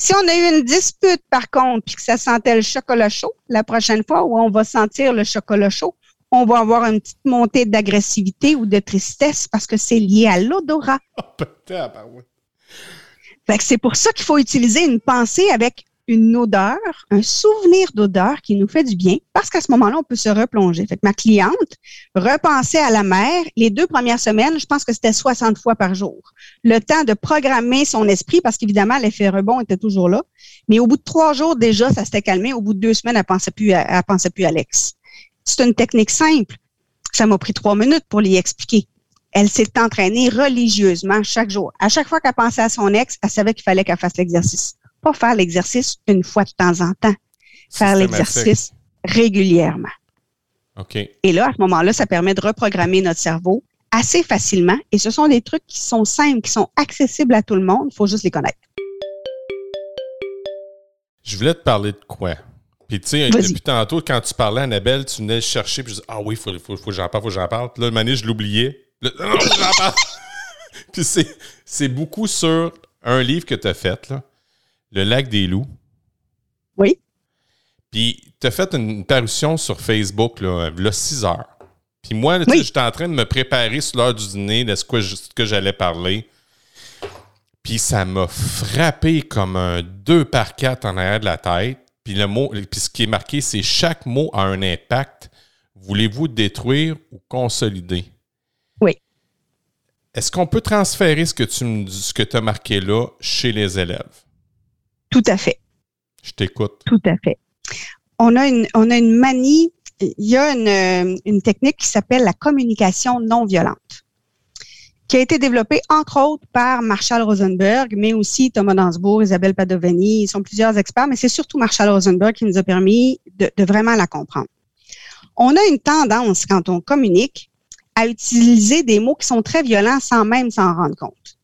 Si on a eu une dispute, par contre, puis que ça sentait le chocolat chaud, la prochaine fois où on va sentir le chocolat chaud, on va avoir une petite montée d'agressivité ou de tristesse parce que c'est lié à l'odorat. Putain, bah ouais. Fait que c'est pour ça qu'il faut utiliser une pensée avec une odeur, un souvenir d'odeur qui nous fait du bien, parce qu'à ce moment-là, on peut se replonger. Fait que ma cliente repensait à la mer les deux premières semaines, je pense que c'était 60 fois par jour. Le temps de programmer son esprit, parce qu'évidemment, l'effet rebond était toujours là. Mais au bout de trois jours, déjà, ça s'était calmé. Au bout de deux semaines, elle pensait plus à, elle pensait plus à l'ex. C'est une technique simple. Ça m'a pris trois minutes pour l'y expliquer elle s'est entraînée religieusement chaque jour. À chaque fois qu'elle pensait à son ex, elle savait qu'il fallait qu'elle fasse l'exercice. Pas faire l'exercice une fois de temps en temps, faire l'exercice régulièrement. OK. Et là, à ce moment-là, ça permet de reprogrammer notre cerveau assez facilement. Et ce sont des trucs qui sont simples, qui sont accessibles à tout le monde. Il faut juste les connaître. Je voulais te parler de quoi? Puis, tu sais, depuis tantôt, quand tu parlais, Annabelle, tu venais chercher, puis je dis, ah oui, il faut, faut, faut que j'en parle, faut que j'en parle. Puis là, le je l'oubliais. Là, Non, non, faut que j'en parle. puis c'est, c'est beaucoup sur un livre que tu as fait, là, Le lac des loups. Oui. Puis, tu as fait une parution sur Facebook, là, il y a 6 heures. Puis moi, là, Oui. j'étais en train de me préparer sur l'heure du dîner de ce que, je- ce que j'allais parler. Puis ça m'a frappé comme un 2 par 4 en arrière de la tête. Puis le mot, puis ce qui est marqué, c'est chaque mot a un impact. Voulez-vous détruire ou consolider? Oui. Est-ce qu'on peut transférer ce que tu me dis- ce que tu as marqué là chez les élèves? Tout à fait. Je t'écoute. Tout à fait. On a une, on a une manie, il y a une, euh, une technique qui s'appelle la communication non violente, qui a été développée entre autres par Marshall Rosenberg, mais aussi Thomas Dansbourg, Isabelle Padovani. Ils sont plusieurs experts, mais c'est surtout Marshall Rosenberg qui nous a permis de, de vraiment la comprendre. On a une tendance, quand on communique, à utiliser des mots qui sont très violents sans même s'en rendre compte.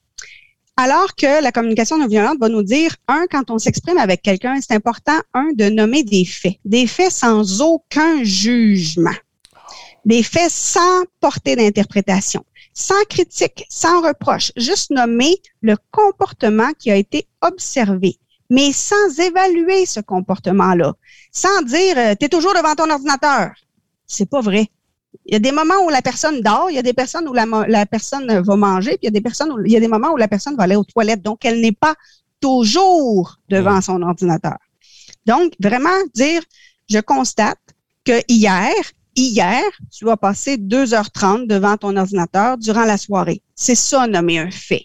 Alors que la communication non violente va nous dire, un, quand on s'exprime avec quelqu'un, c'est important, un, de nommer des faits. Des faits sans aucun jugement. Des faits sans portée d'interprétation, sans critique, sans reproche. Juste nommer le comportement qui a été observé, mais sans évaluer ce comportement-là. Sans dire, euh, t'es toujours devant ton ordinateur. C'est pas vrai. Il y a des moments où la personne dort, il y a des personnes où la, personne va manger, puis il y a des personnes où il y a des moments où la personne va aller aux toilettes. Donc, elle n'est pas toujours devant son ordinateur. Donc, vraiment dire, je constate que hier, hier, tu vas passer 2h30 devant ton ordinateur durant la soirée. C'est ça, nommer un fait.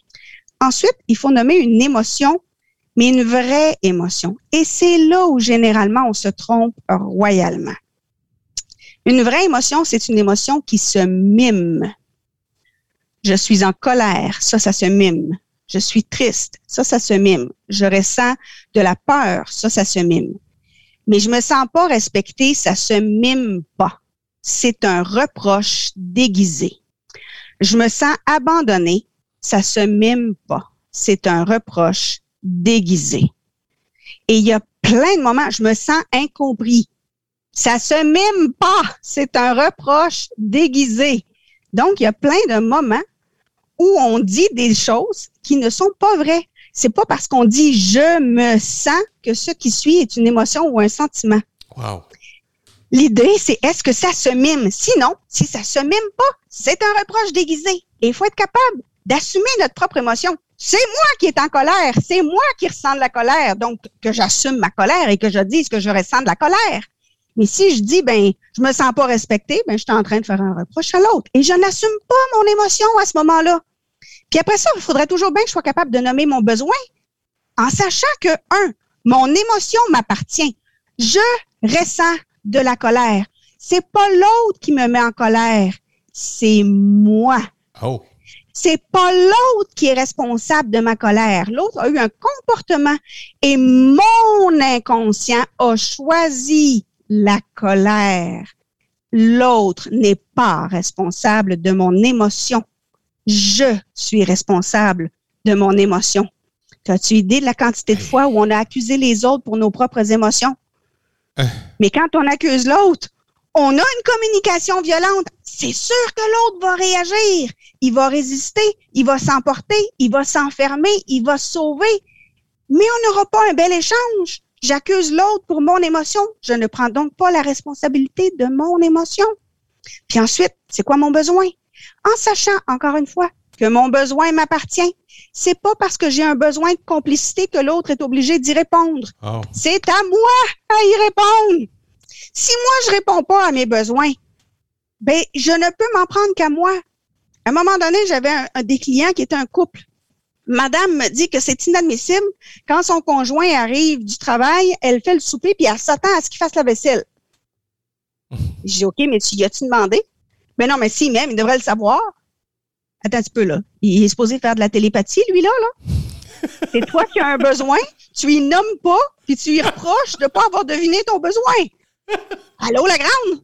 Ensuite, il faut nommer une émotion, mais une vraie émotion. Et c'est là où généralement on se trompe royalement. Une vraie émotion, c'est une émotion qui se mime. Je suis en colère, ça, ça se mime. Je suis triste, ça, ça se mime. Je ressens de la peur, ça, ça se mime. Mais je me sens pas respectée, ça se mime pas. C'est un reproche déguisé. Je me sens abandonnée, ça se mime pas. C'est un reproche déguisé. Et il y a plein de moments, je me sens incompris. Ça se mime pas. C'est un reproche déguisé. Donc, il y a plein de moments où on dit des choses qui ne sont pas vraies. C'est pas parce qu'on dit je me sens que ce qui suit est une émotion ou un sentiment. Wow. L'idée, c'est est-ce que ça se mime? Sinon, si ça se mime pas, c'est un reproche déguisé. Et il faut être capable d'assumer notre propre émotion. C'est moi qui est en colère. C'est moi qui ressens de la colère. Donc, que j'assume ma colère et que je dise que je ressens de la colère. Mais si je dis, ben, je me sens pas respecté, ben, je suis en train de faire un reproche à l'autre. Et je n'assume pas mon émotion à ce moment-là. Puis après ça, il faudrait toujours bien que je sois capable de nommer mon besoin en sachant que, un, mon émotion m'appartient. Je ressens de la colère. C'est pas l'autre qui me met en colère, c'est moi. Oh. C'est pas l'autre qui est responsable de ma colère. L'autre a eu un comportement et mon inconscient a choisi la colère. L'autre n'est pas responsable de mon émotion. Je suis responsable de mon émotion. As-tu idée de la quantité de fois où on a accusé les autres pour nos propres émotions? Mais quand on accuse l'autre, on a une communication violente. C'est sûr que l'autre va réagir. Il va résister, il va s'emporter, il va s'enfermer, il va se sauver. Mais on n'aura pas un bel échange. J'accuse l'autre pour mon émotion. Je ne prends donc pas la responsabilité de mon émotion. Puis ensuite, c'est quoi mon besoin? En sachant, encore une fois, que mon besoin m'appartient, c'est pas parce que j'ai un besoin de complicité que l'autre est obligé d'y répondre. Oh. C'est à moi à y répondre. Si moi je réponds pas à mes besoins, ben je ne peux m'en prendre qu'à moi. À un moment donné, j'avais un, des clients qui était un couple. Madame me dit que c'est inadmissible quand son conjoint arrive du travail, elle fait le souper puis elle s'attend à ce qu'il fasse la vaisselle. J'ai dit OK, mais tu y as-tu demandé? Mais non, mais si même, il devrait le savoir. Attends un petit peu, là. Il est supposé faire de la télépathie, lui, là, là? C'est toi qui as un besoin, tu lui nommes pas, puis tu lui reproches de pas avoir deviné ton besoin. Allô, la grande?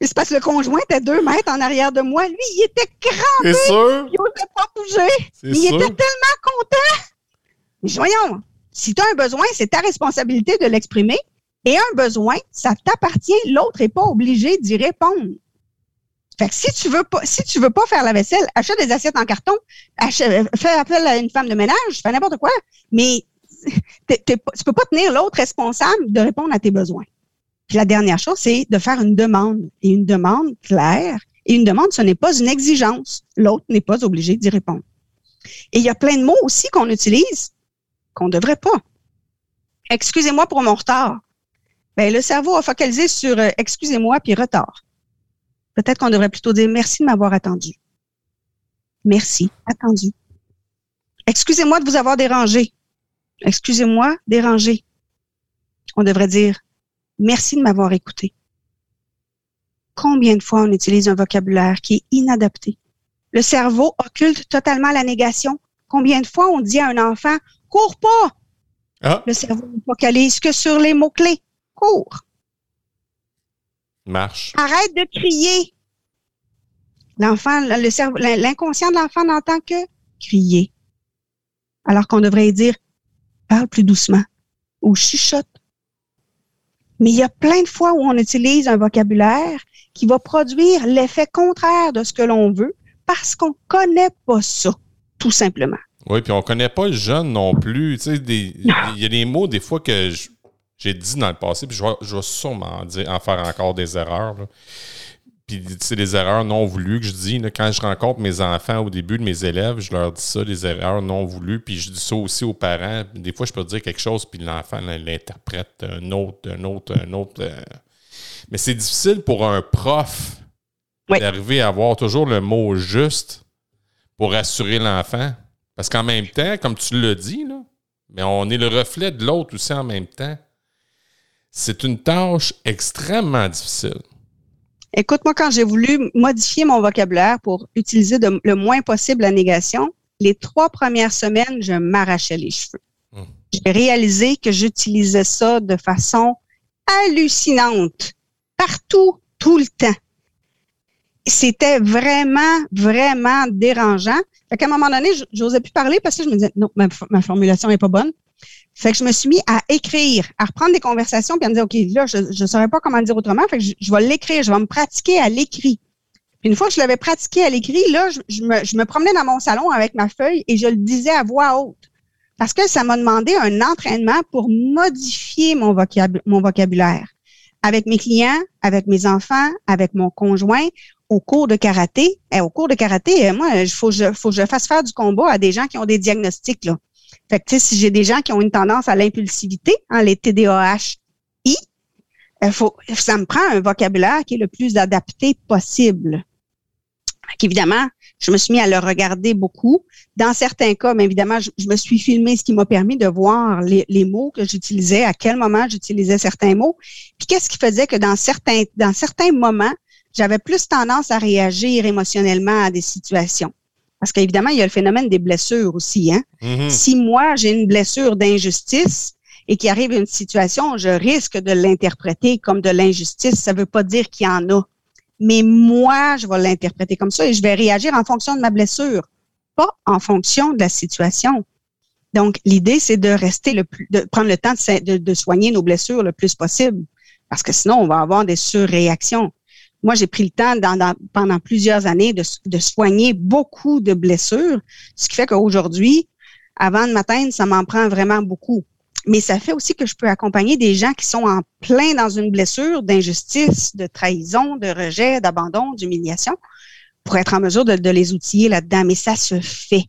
C'est parce que le conjoint était deux mètres en arrière de moi. Lui, il était crampé. C'est sûr? Il n'osait pas bouger. Il sûr? était tellement content. Mais voyons, si tu as un besoin, c'est ta responsabilité de l'exprimer. Et un besoin, ça t'appartient. L'autre n'est pas obligé d'y répondre. Fait que si tu veux pas, si tu veux pas faire la vaisselle, achète des assiettes en carton, achète, fais appel à une femme de ménage, fais n'importe quoi. Mais t'es, tu peux pas tenir l'autre responsable de répondre à tes besoins. Puis la dernière chose, c'est de faire une demande. Et une demande claire. Et une demande, ce n'est pas une exigence. L'autre n'est pas obligé d'y répondre. Et il y a plein de mots aussi qu'on utilise qu'on ne devrait pas. Excusez-moi pour mon retard. Ben, le cerveau a focalisé sur euh, excusez-moi puis retard. Peut-être qu'on devrait plutôt dire merci de m'avoir attendu. Merci, attendu. Excusez-moi de vous avoir dérangé. Excusez-moi, dérangé. On devrait dire merci de m'avoir écouté. Combien de fois on utilise un vocabulaire qui est inadapté? Le cerveau occulte totalement la négation. Combien de fois on dit à un enfant, cours pas! Ah. Le cerveau ne focalise que sur les mots-clés. Cours. Marche. Arrête de crier. L'enfant, le cerveau, l'inconscient de l'enfant n'entend que crier. Alors qu'on devrait dire, parle plus doucement ou chuchote. Mais il y a plein de fois où on utilise un vocabulaire qui va produire l'effet contraire de ce que l'on veut parce qu'on connaît pas ça, tout simplement. Oui, puis on connaît pas le jeune non plus. Il y a des mots des fois que j'ai dit dans le passé, puis je vais, je vais sûrement dire, en faire encore des erreurs. Là. Puis c'est des erreurs non voulues que je dis. Là, quand je rencontre mes enfants au début de mes élèves, je leur dis ça, des erreurs non voulues. Puis je dis ça aussi aux parents. Des fois, je peux dire quelque chose, puis l'enfant l'interprète un autre, un autre, un autre. Euh. Mais c'est difficile pour un prof Oui. d'arriver à avoir toujours le mot juste pour assurer l'enfant. Parce qu'en même temps, comme tu l'as dit, là, mais on est le reflet de l'autre aussi en même temps. C'est une tâche extrêmement difficile. Écoute, moi, quand j'ai voulu modifier mon vocabulaire pour utiliser de- le moins possible la négation, les trois premières semaines, je m'arrachais les cheveux. Hum. J'ai réalisé que j'utilisais ça de façon hallucinante, partout, tout le temps. C'était vraiment, vraiment dérangeant. Fait qu'à un moment donné, j'osais plus parler parce que je me disais, non, ma, ma formulation est pas bonne. Fait que je me suis mis à écrire, à reprendre des conversations, puis à me dire, OK, là, je ne saurais pas comment dire autrement. Fait que je, vais l'écrire, je vais me pratiquer à l'écrit. Une fois que je l'avais pratiqué à l'écrit, là, je, me, je me promenais dans mon salon avec ma feuille et je le disais à voix haute. Parce que ça m'a demandé un entraînement pour modifier mon, mon vocabulaire. Avec mes clients, avec mes enfants, avec mon conjoint, au cours de karaté. Eh, au cours de karaté, euh, moi, il faut, faut que je fasse faire du combat à des gens qui ont des diagnostics. Là. Fait que, si j'ai des gens qui ont une tendance à l'impulsivité, hein, les TDAH, I, euh, ça me prend un vocabulaire qui est le plus adapté possible. Évidemment, je me suis mis à le regarder beaucoup. Dans certains cas, mais évidemment, je, me suis filmé, ce qui m'a permis de voir les, les mots que j'utilisais, à quel moment j'utilisais certains mots. Puis qu'est-ce qui faisait que dans certains, dans certains moments, j'avais plus tendance à réagir émotionnellement à des situations? Parce qu'évidemment, il y a le phénomène des blessures aussi. Hein? Mm-hmm. Si moi, j'ai une blessure d'injustice et qu'il arrive une situation, je risque de l'interpréter comme de l'injustice. Ça ne veut pas dire qu'il y en a. Mais moi, je vais l'interpréter comme ça et je vais réagir en fonction de ma blessure, pas en fonction de la situation. Donc, l'idée, c'est de rester le plus, de prendre le temps de, de, soigner nos blessures le plus possible. Parce que sinon, on va avoir des surréactions. Moi, j'ai pris le temps pendant plusieurs années de, soigner beaucoup de blessures, ce qui fait qu'aujourd'hui, avant de m'atteindre, ça m'en prend vraiment beaucoup. Mais ça fait aussi que je peux accompagner des gens qui sont en plein dans une blessure d'injustice, de trahison, de rejet, d'abandon, d'humiliation, pour être en mesure de les outiller là-dedans. Mais ça se fait.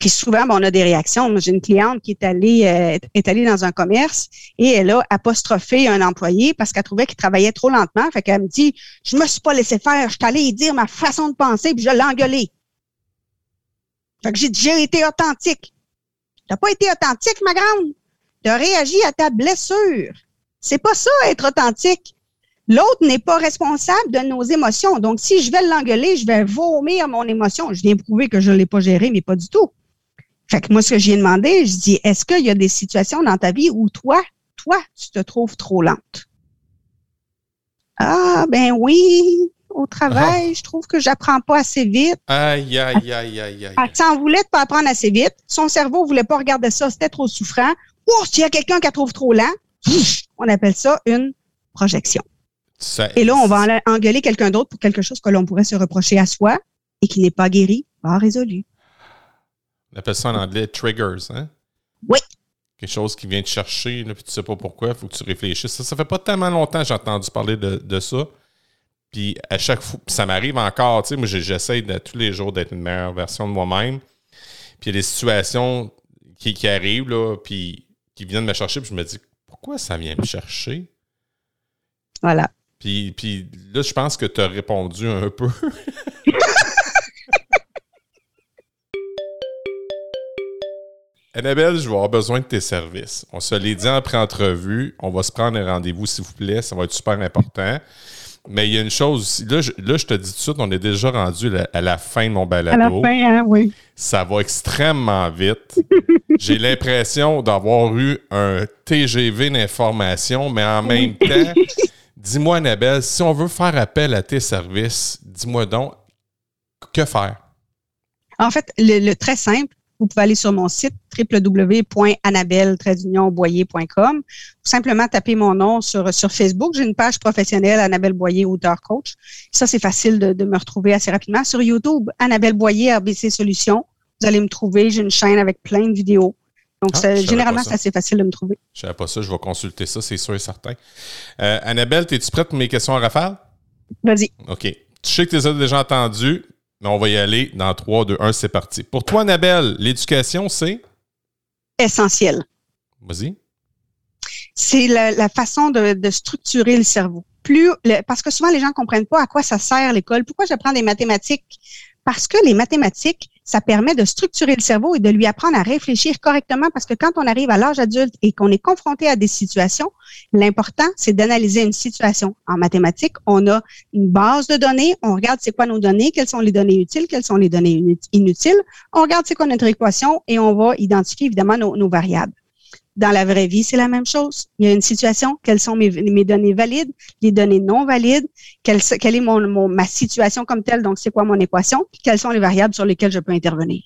Puis souvent, ben, on a des réactions. J'ai une cliente qui est allée, euh, est allée dans un commerce et elle a apostrophé un employé parce qu'elle trouvait qu'il travaillait trop lentement. Fait qu'elle me dit, je me suis pas laissé faire, je suis allée dire ma façon de penser puis je l'ai engueulé. Fait que j'ai j'ai été authentique. T'as pas été authentique, ma grande. T'as réagi à ta blessure. C'est pas ça, être authentique. L'autre n'est pas responsable de nos émotions. Donc, si je vais l'engueuler, je vais vomir mon émotion. Je viens prouver que je ne l'ai pas géré, mais pas du tout. Fait que moi, ce que j'ai demandé, je dis, est-ce qu'il y a des situations dans ta vie où toi, toi, tu te trouves trop lente? Ah, ben oui, au travail, ah. je trouve que j'apprends pas assez vite. Aïe, aïe, aïe, aïe, aïe. Ça en voulait de pas apprendre assez vite. Son cerveau voulait pas regarder ça, c'était trop souffrant. Ou s'il y a quelqu'un qui la trouve trop lent, on appelle ça une projection. et là, on va engueuler quelqu'un d'autre pour quelque chose que l'on pourrait se reprocher à soi et qui n'est pas guéri, pas résolu. On appelle ça en anglais triggers, hein? Oui. Quelque chose qui vient te chercher, là, puis tu sais pas pourquoi, il faut que tu réfléchisses. Ça, ça fait pas tellement longtemps que j'ai entendu parler de, ça. Puis à chaque fois, ça m'arrive encore, tu sais, moi j'essaie de, tous les jours d'être une meilleure version de moi-même. Puis il y a des situations qui, qui arrivent, là, puis qui viennent me chercher, puis je me dis, pourquoi ça vient me chercher? Voilà. Puis, puis là, je pense que tu as répondu un peu. Annabelle, je vais avoir besoin de tes services. On se l'est dit en pré-entrevue. On va se prendre un rendez-vous, s'il vous plaît. Ça va être super important. Mais il y a une chose aussi. Là, je, te dis tout de suite, on est déjà rendu à la fin de mon balado. À la fin, hein, oui. Ça va extrêmement vite. J'ai l'impression d'avoir eu un TGV d'information, mais en même temps, dis-moi, Annabelle, si on veut faire appel à tes services, dis-moi donc, que faire? En fait, le très simple, vous pouvez aller sur mon site www.annabelle-boyer.com ou simplement taper mon nom sur, sur Facebook. J'ai une page professionnelle, Annabelle Boyer, auteur coach. Ça, c'est facile de, me retrouver assez rapidement. Sur YouTube, Annabelle Boyer, RBC Solutions. Vous allez me trouver. J'ai une chaîne avec plein de vidéos. Donc, ah, généralement, c'est assez facile de me trouver. Je ne savais pas ça. Je vais consulter ça, c'est sûr et certain. Euh, Annabelle, es-tu prête pour mes questions à rafale? Vas-y. OK. Tu sais que tu les as déjà entendues. Mais on va y aller dans 3, 2, 1, c'est parti. Pour toi, Annabelle, l'éducation, c'est? Essentiel. Vas-y. C'est la, façon de, structurer le cerveau. Plus, parce que souvent, les gens ne comprennent pas à quoi ça sert l'école. Pourquoi j'apprends des mathématiques? Parce que les mathématiques, ça permet de structurer le cerveau et de lui apprendre à réfléchir correctement parce que quand on arrive à l'âge adulte et qu'on est confronté à des situations, l'important, c'est d'analyser une situation. En mathématiques, on a une base de données, on regarde c'est quoi nos données, quelles sont les données utiles, quelles sont les données inutiles, on regarde c'est quoi notre équation et on va identifier évidemment nos variables. Dans la vraie vie, c'est la même chose. Il y a une situation, quelles sont mes, données valides, les données non valides, quelle, est ma situation comme telle, donc c'est quoi mon équation, quelles sont les variables sur lesquelles je peux intervenir.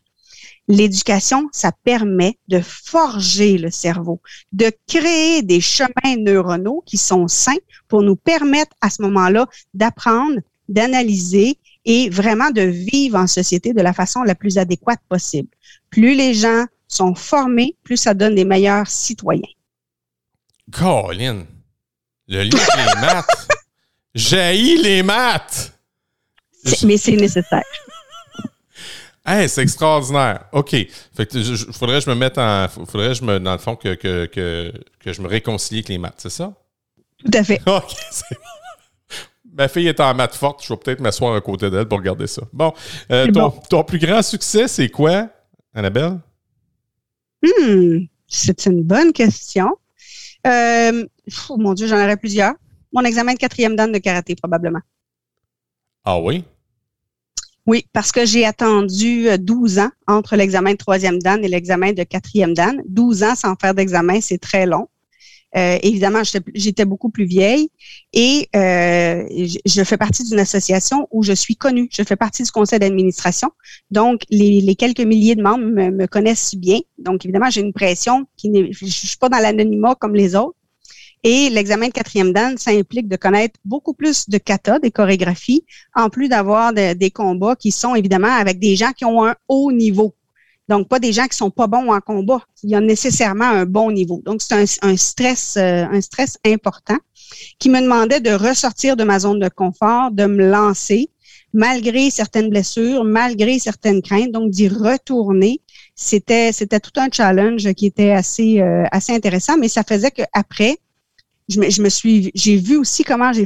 L'éducation, ça permet de forger le cerveau, de créer des chemins neuronaux qui sont sains pour nous permettre à ce moment-là d'apprendre, d'analyser et vraiment de vivre en société de la façon la plus adéquate possible. Plus les gens sont formés, plus ça donne des meilleurs citoyens. Colin, le livre des maths. J'ai les maths. Mais c'est nécessaire. Hey, c'est extraordinaire. OK. Fait que je, faudrait que je me mette en. Faudrait je me, dans le fond, que, que, que, que je me réconcilie avec les maths, c'est ça? Tout à fait. OK, c'est Ma fille est en maths forte, je vais peut-être m'asseoir à côté d'elle pour regarder ça. Bon, euh, ton, ton, plus grand succès, c'est quoi, Annabelle? Hmm, c'est une bonne question. Euh, oh mon Dieu, j'en aurais plusieurs. Mon examen de quatrième dan de karaté, probablement. Ah oui? Oui, parce que j'ai attendu 12 euh, ans entre l'examen de troisième dan et l'examen de quatrième dan. 12 ans sans faire d'examen, c'est très long. Euh, évidemment, j'étais beaucoup plus vieille et euh, je fais partie d'une association où je suis connue. Je fais partie du conseil d'administration. Donc, les, quelques milliers de membres me, me connaissent bien. Donc, évidemment, j'ai une pression qui n'est, je suis pas dans l'anonymat comme les autres. Et l'examen de quatrième dan, ça implique de connaître beaucoup plus de kata, des chorégraphies, en plus d'avoir des combats qui sont évidemment avec des gens qui ont un haut niveau. Donc, pas des gens qui sont pas bons en combat. Il y a nécessairement un bon niveau. Donc, c'est un, stress, euh, un stress important qui me demandait de ressortir de ma zone de confort, de me lancer, malgré certaines blessures, malgré certaines craintes, donc d'y retourner. C'était, c'était tout un challenge qui était assez, euh, assez intéressant, mais ça faisait qu'après, je me, suis, j'ai vu aussi comment j'ai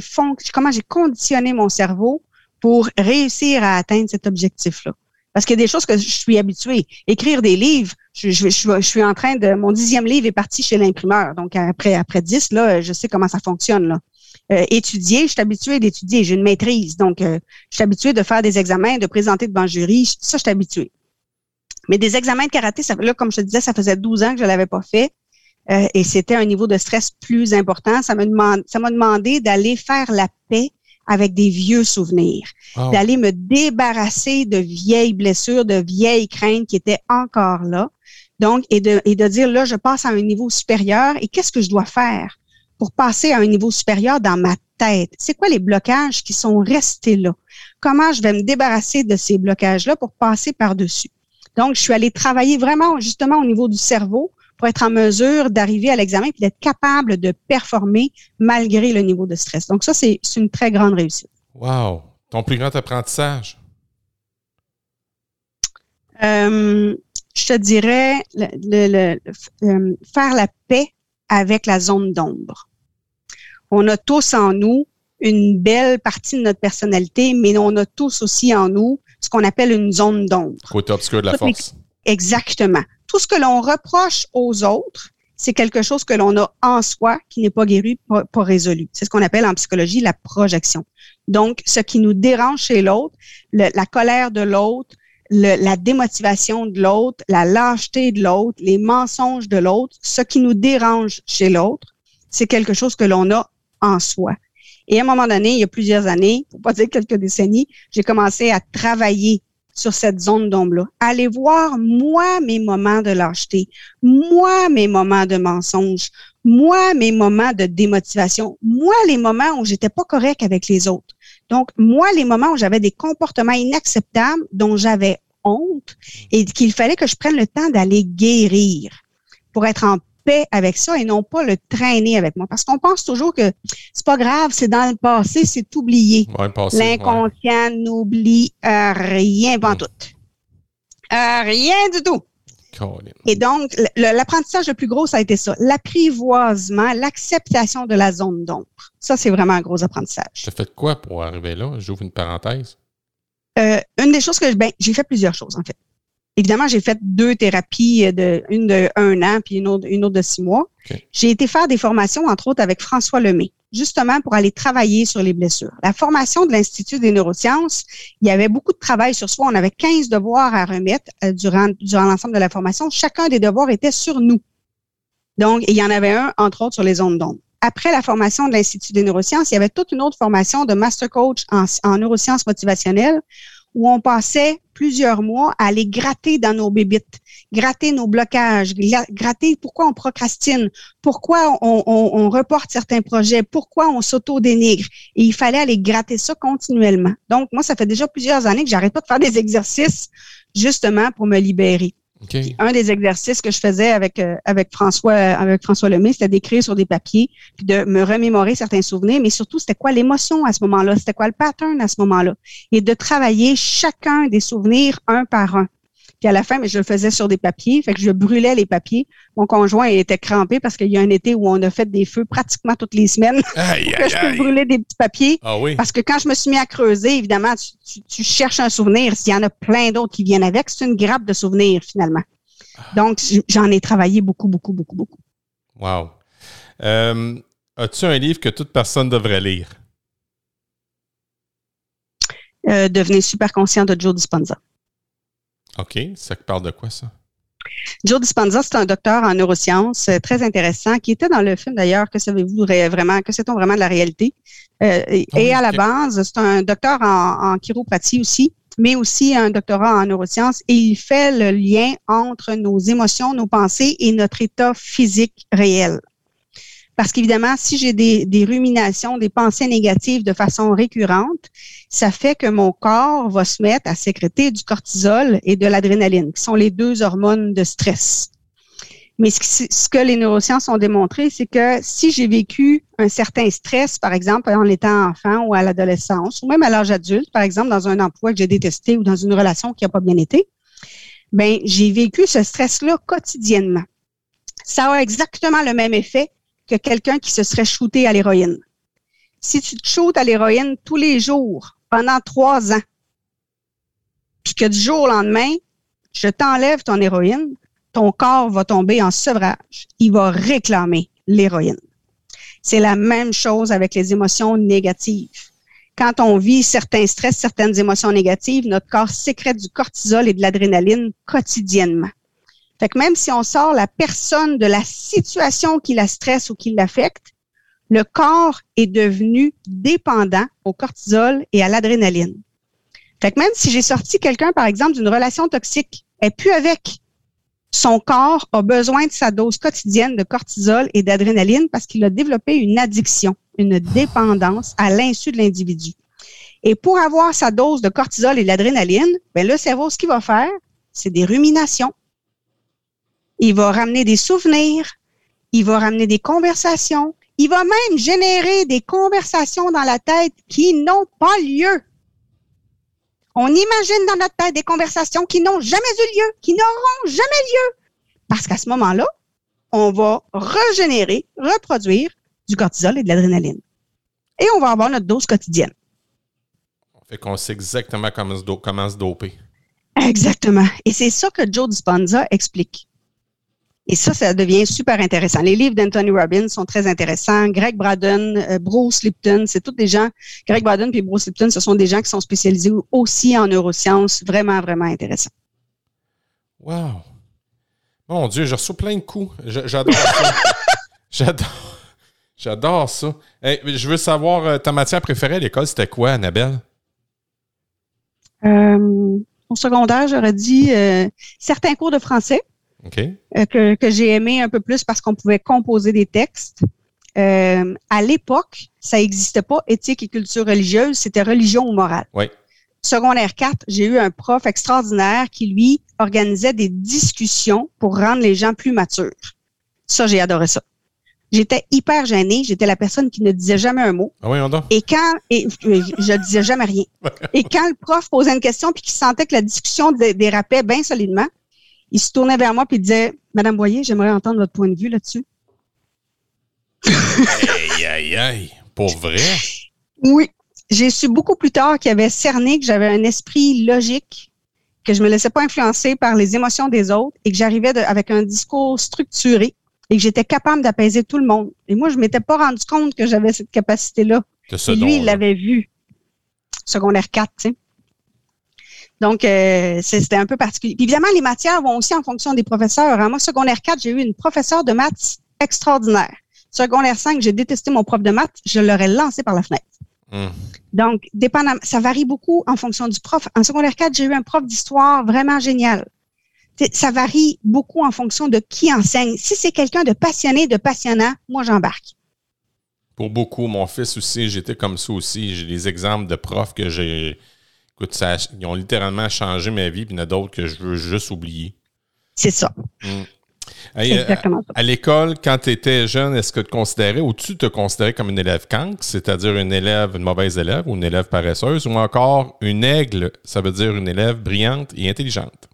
comment j'ai conditionné mon cerveau pour réussir à atteindre cet objectif-là. Parce qu'il y a des choses que je suis habituée. Écrire des livres, je, suis en train de, mon dixième livre est parti chez l'imprimeur. Donc après, après dix, là, je sais comment ça fonctionne. Là. Euh, étudier, je suis habituée d'étudier, j'ai une maîtrise. Donc, euh, je suis habituée de faire des examens, de présenter devant le jury. Ça, je suis habituée. Mais des examens de karaté, là, comme je te disais, ça faisait 12 ans que je l'avais pas fait. Euh, et c'était un niveau de stress plus important. Ça m'a demandé d'aller faire la paix avec des vieux souvenirs, d'aller me débarrasser de vieilles blessures, de vieilles craintes qui étaient encore là. Donc, et de, et de dire là, je passe à un niveau supérieur et qu'est-ce que je dois faire pour passer à un niveau supérieur dans ma tête? C'est quoi les blocages qui sont restés là? Comment je vais me débarrasser de ces blocages-là pour passer par-dessus? Donc, je suis allée travailler vraiment justement au niveau du cerveau pour être en mesure d'arriver à l'examen et d'être capable de performer malgré le niveau de stress. Donc ça, c'est une très grande réussite. Wow! Ton plus grand apprentissage? Euh, je te dirais le, euh, faire la paix avec la zone d'ombre. On a tous en nous une belle partie de notre personnalité, mais on a tous aussi en nous ce qu'on appelle une zone d'ombre. Côté obscur de la force. Exactement tout ce que l'on reproche aux autres, c'est quelque chose que l'on a en soi qui n'est pas guéri, pas, résolu. C'est ce qu'on appelle en psychologie la projection. Donc, ce qui nous dérange chez l'autre, la colère de l'autre, la démotivation de l'autre, la lâcheté de l'autre, les mensonges de l'autre, ce qui nous dérange chez l'autre, c'est quelque chose que l'on a en soi. Et à un moment donné, il y a plusieurs années, pour pas dire quelques décennies, j'ai commencé à travailler sur cette zone d'ombre-là. Allez voir, moi, mes moments de lâcheté, moi, mes moments de mensonge, moi, mes moments de démotivation, moi, les moments où j'étais pas correct avec les autres. Donc, moi, les moments où j'avais des comportements inacceptables dont j'avais honte et qu'il fallait que je prenne le temps d'aller guérir pour être en avec ça et non pas le traîner avec moi. Parce qu'on pense toujours que c'est pas grave, c'est dans le passé, c'est oublié. L'inconscient n'oublie euh, rien, pas tout. Euh, rien du tout. Et donc, l'apprentissage le plus gros, ça a été ça. L'apprivoisement, l'acceptation de la zone d'ombre. Ça, c'est vraiment un gros apprentissage. Tu as fait quoi pour arriver là? J'ouvre une parenthèse. Euh, une des choses que ben, j'ai fait plusieurs choses, en fait. Évidemment, j'ai fait deux thérapies, de, une de un an puis une autre, une autre de six mois. J'ai été faire des formations, entre autres, avec François Lemay, justement pour aller travailler sur les blessures. La formation de l'Institut des neurosciences, il y avait beaucoup de travail sur soi. On avait 15 devoirs à remettre euh, durant, durant l'ensemble de la formation. Chacun des devoirs était sur nous. Donc, il y en avait un, entre autres, sur les ondes d'onde. Après la formation de l'Institut des neurosciences, il y avait toute une autre formation de master coach en, en neurosciences motivationnelles où on passait plusieurs mois à aller gratter dans nos bébites, gratter nos blocages, gratter pourquoi on procrastine, pourquoi on, on reporte certains projets, pourquoi on s'auto-dénigre. Et il fallait aller gratter ça continuellement. Donc, moi, ça fait déjà plusieurs années que j'arrête pas de faire des exercices justement pour me libérer. Un des exercices que je faisais avec euh, avec François avec François Lemay, c'était d'écrire sur des papiers, puis de me remémorer certains souvenirs, mais surtout c'était quoi l'émotion à ce moment-là, c'était quoi le pattern à ce moment-là, et de travailler chacun des souvenirs un par un. Puis à la fin, mais je le faisais sur des papiers, fait que je brûlais les papiers. Mon conjoint était crampé parce qu'il y a un été où on a fait des feux pratiquement toutes les semaines. Aïe, que je peux brûler des petits papiers. Ah oui. Parce que quand je me suis mis à creuser, évidemment, tu, tu, cherches un souvenir. S'il y en a plein d'autres qui viennent avec, c'est une grappe de souvenirs finalement. Donc, j'en ai travaillé beaucoup, beaucoup, beaucoup, beaucoup. Wow. Euh, as-tu un livre que toute personne devrait lire? Euh, Devenez super conscient de Joe Dispenza. OK. Ça parle de quoi, ça? Joe Dispenza, c'est un docteur en neurosciences euh, très intéressant qui était dans le film d'ailleurs, que savez-vous vraiment, que c'est-on vraiment de la réalité? Euh, et, ah à la base, c'est un docteur en, en chiropratie aussi, mais aussi un doctorat en neurosciences et il fait le lien entre nos émotions, nos pensées et notre état physique réel. Parce qu'évidemment, si j'ai des, des, ruminations, des pensées négatives de façon récurrente, ça fait que mon corps va se mettre à sécréter du cortisol et de l'adrénaline, qui sont les deux hormones de stress. Mais ce, que les neurosciences ont démontré, c'est que si j'ai vécu un certain stress, par exemple, en étant enfant ou à l'adolescence, ou même à l'âge adulte, par exemple, dans un emploi que j'ai détesté ou dans une relation qui n'a pas bien été, ben j'ai vécu ce stress-là quotidiennement. Ça a exactement le même effet que quelqu'un qui se serait shooté à l'héroïne. Si tu te shootes à l'héroïne tous les jours pendant trois ans, puis que du jour au lendemain, je t'enlève ton héroïne, ton corps va tomber en sevrage. Il va réclamer l'héroïne. C'est la même chose avec les émotions négatives. Quand on vit certains stress, certaines émotions négatives, notre corps sécrète du cortisol et de l'adrénaline quotidiennement. Fait que même si on sort la personne de la situation qui la stresse ou qui l'affecte, le corps est devenu dépendant au cortisol et à l'adrénaline. Fait que même si j'ai sorti quelqu'un, par exemple, d'une relation toxique, et plus avec. Son corps a besoin de sa dose quotidienne de cortisol et d'adrénaline parce qu'il a développé une addiction, une dépendance à l'insu de l'individu. Et pour avoir sa dose de cortisol et d'adrénaline, ben le cerveau, ce qu'il va faire, c'est des ruminations, il va ramener des souvenirs, il va ramener des conversations, il va même générer des conversations dans la tête qui n'ont pas lieu. On imagine dans notre tête des conversations qui n'ont jamais eu lieu, qui n'auront jamais lieu. Parce qu'à ce moment-là, on va régénérer, reproduire du cortisol et de l'adrénaline. Et on va avoir notre dose quotidienne. Fait qu'on sait exactement comment se, comment se doper. Exactement. Et c'est ça que Joe Dispenza explique. Et ça, ça devient super intéressant. Les livres d'Anthony Robbins sont très intéressants. Greg Braden, euh, Bruce Lipton, c'est tous des gens. Greg Braden et Bruce Lipton, ce sont des gens qui sont spécialisés aussi en neurosciences. Vraiment, vraiment intéressant. Wow. Mon Dieu, je reçois plein de coups. J'adore ça. J'adore. J'adore ça. je veux savoir, euh, ta matière préférée à l'école, c'était quoi, Annabelle? Euh, au secondaire, j'aurais dit certains cours de français. Euh, que, que j'ai aimé un peu plus parce qu'on pouvait composer des textes. Euh, à l'époque, ça n'existait pas éthique et culture religieuse, c'était religion ou morale. Oui. Secondaire 4, j'ai eu un prof extraordinaire qui, lui, organisait des discussions pour rendre les gens plus matures. Ça, j'ai adoré ça. J'étais hyper gênée. J'étais la personne qui ne disait jamais un mot. Ah oui, on Et quand, et je disais jamais rien. et quand le prof posait une question puis qu'il sentait que la discussion dérapait bien solidement, il se tournait vers moi et disait Madame Boyer, j'aimerais entendre votre point de vue là-dessus. aïe, aïe, aïe. Pour vrai? Oui. J'ai su beaucoup plus tard qu'il avait cerné que j'avais un esprit logique, que je me laissais pas influencer par les émotions des autres et que j'arrivais avec un discours structuré et que j'étais capable d'apaiser tout le monde. Et moi, je m'étais pas rendu compte que j'avais cette capacité-là. lui, il l'avait vu. Secondaire 4, tu sais. Donc, euh, c'était un peu particulier. Puis évidemment, les matières vont aussi en fonction des professeurs. Hein. Moi, secondaire 4, j'ai eu une professeure de maths extraordinaire. Secondaire 5, j'ai détesté mon prof de maths. Je l'aurais lancé par la fenêtre. Hmm. Donc, dépendamment, ça varie beaucoup en fonction du prof. En secondaire 4, j'ai eu un prof d'histoire vraiment génial. Ça varie beaucoup en fonction de qui enseigne. Si c'est quelqu'un de passionné, de passionnant, moi, j'embarque. Pour beaucoup, mon fils aussi, j'étais comme ça aussi. J'ai des exemples de profs que j'ai. Écoute, ça, ils ont littéralement changé ma vie, puis il y en a d'autres que je veux juste oublier. C'est ça. Hey, euh, exactement à l'école, quand tu étais jeune, est-ce que tu te considérais ou tu te considérais comme une élève cancre, c'est-à-dire une élève, une mauvaise élève ou une élève paresseuse, ou encore une aigle, ça veut dire une élève brillante et intelligente?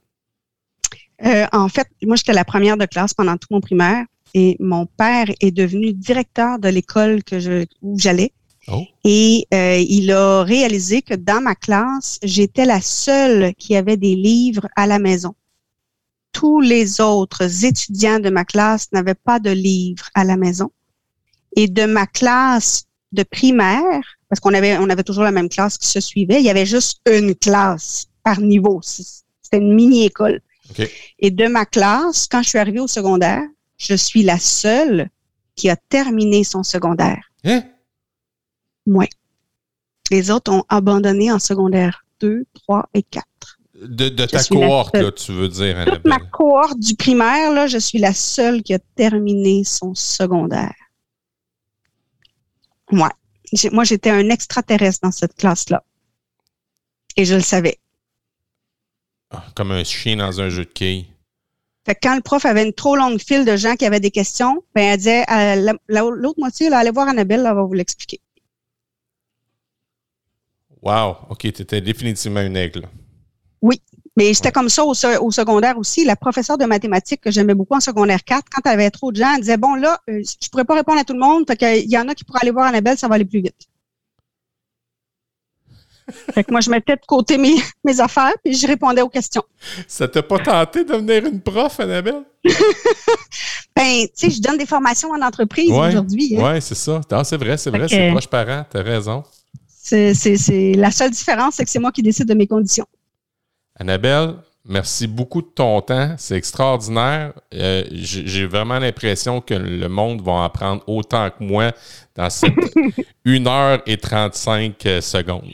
Euh, en fait, moi, j'étais la première de classe pendant tout mon primaire et mon père est devenu directeur de l'école que je, où j'allais. Oh. Et euh, il a réalisé que dans ma classe, j'étais la seule qui avait des livres à la maison. Tous les autres étudiants de ma classe n'avaient pas de livres à la maison. Et de ma classe de primaire, parce qu'on avait, on avait toujours la même classe qui se suivait, il y avait juste une classe par niveau. C'était une mini-école. Et de ma classe, quand je suis arrivée au secondaire, je suis la seule qui a terminé son secondaire. Hein? Moi. Les autres ont abandonné en secondaire 2, 3 et 4. De, de ta cohorte, là, tu veux dire, Toute ma Annabelle. cohorte du primaire, là, je suis la seule qui a terminé son secondaire. Ouais. Moi, j'étais un extraterrestre dans cette classe-là. Et je le savais. Ah, Comme un chien dans un jeu de quilles. Fait que quand le prof avait une trop longue file de gens qui avaient des questions, ben, elle disait, à la- l'autre moitié, là, allez voir Annabelle, elle va vous l'expliquer. Wow, OK, tu étais définitivement une aigle. Mais j'étais comme ça au, se- au secondaire aussi. La professeure de mathématiques que j'aimais beaucoup en secondaire 4, quand elle avait trop de gens, elle disait, bon, là, euh, je pourrais pas répondre à tout le monde, fait qu'il y en a qui pourraient aller voir Annabelle, ça va aller plus vite. fait que moi, je mettais de côté mes, mes affaires, puis je répondais aux questions. Ça t'a pas tenté de devenir une prof, Annabelle? Ben, tu sais, je donne des formations en entreprise aujourd'hui. hein. Ouais, c'est ça. C'est vrai, c'est vrai, c'est proche parent, t'as raison. C'est, c'est, c'est la seule différence, c'est que c'est moi qui décide de mes conditions. Annabelle, merci beaucoup de ton temps. C'est extraordinaire. Euh, J'ai vraiment l'impression que le monde va en apprendre autant que moi dans cette 1 heure et 35 secondes.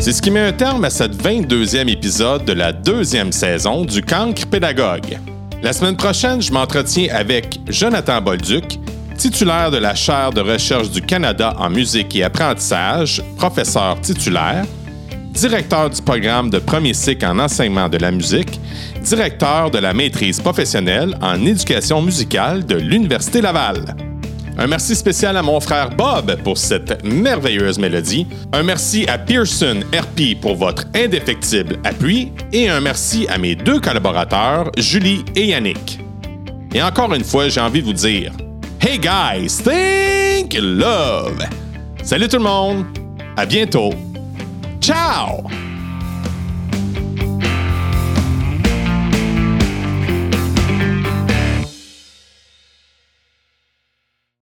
C'est ce qui met un terme à cette 22e épisode de la deuxième saison du Cancre Pédagogue. La semaine prochaine, je m'entretiens avec Jonathan Bolduc, titulaire de la chaire de recherche du Canada en musique et apprentissage, professeur titulaire, directeur du programme de premier cycle en enseignement de la musique, directeur de la maîtrise professionnelle en éducation musicale de l'Université Laval. Un merci spécial à mon frère Bob pour cette merveilleuse mélodie. Un merci à Pearson RP pour votre indéfectible appui. Et un merci à mes deux collaborateurs, Julie et Yannick. Et encore une fois, j'ai envie de vous dire Hey guys, think love! Salut tout le monde! À bientôt! Ciao!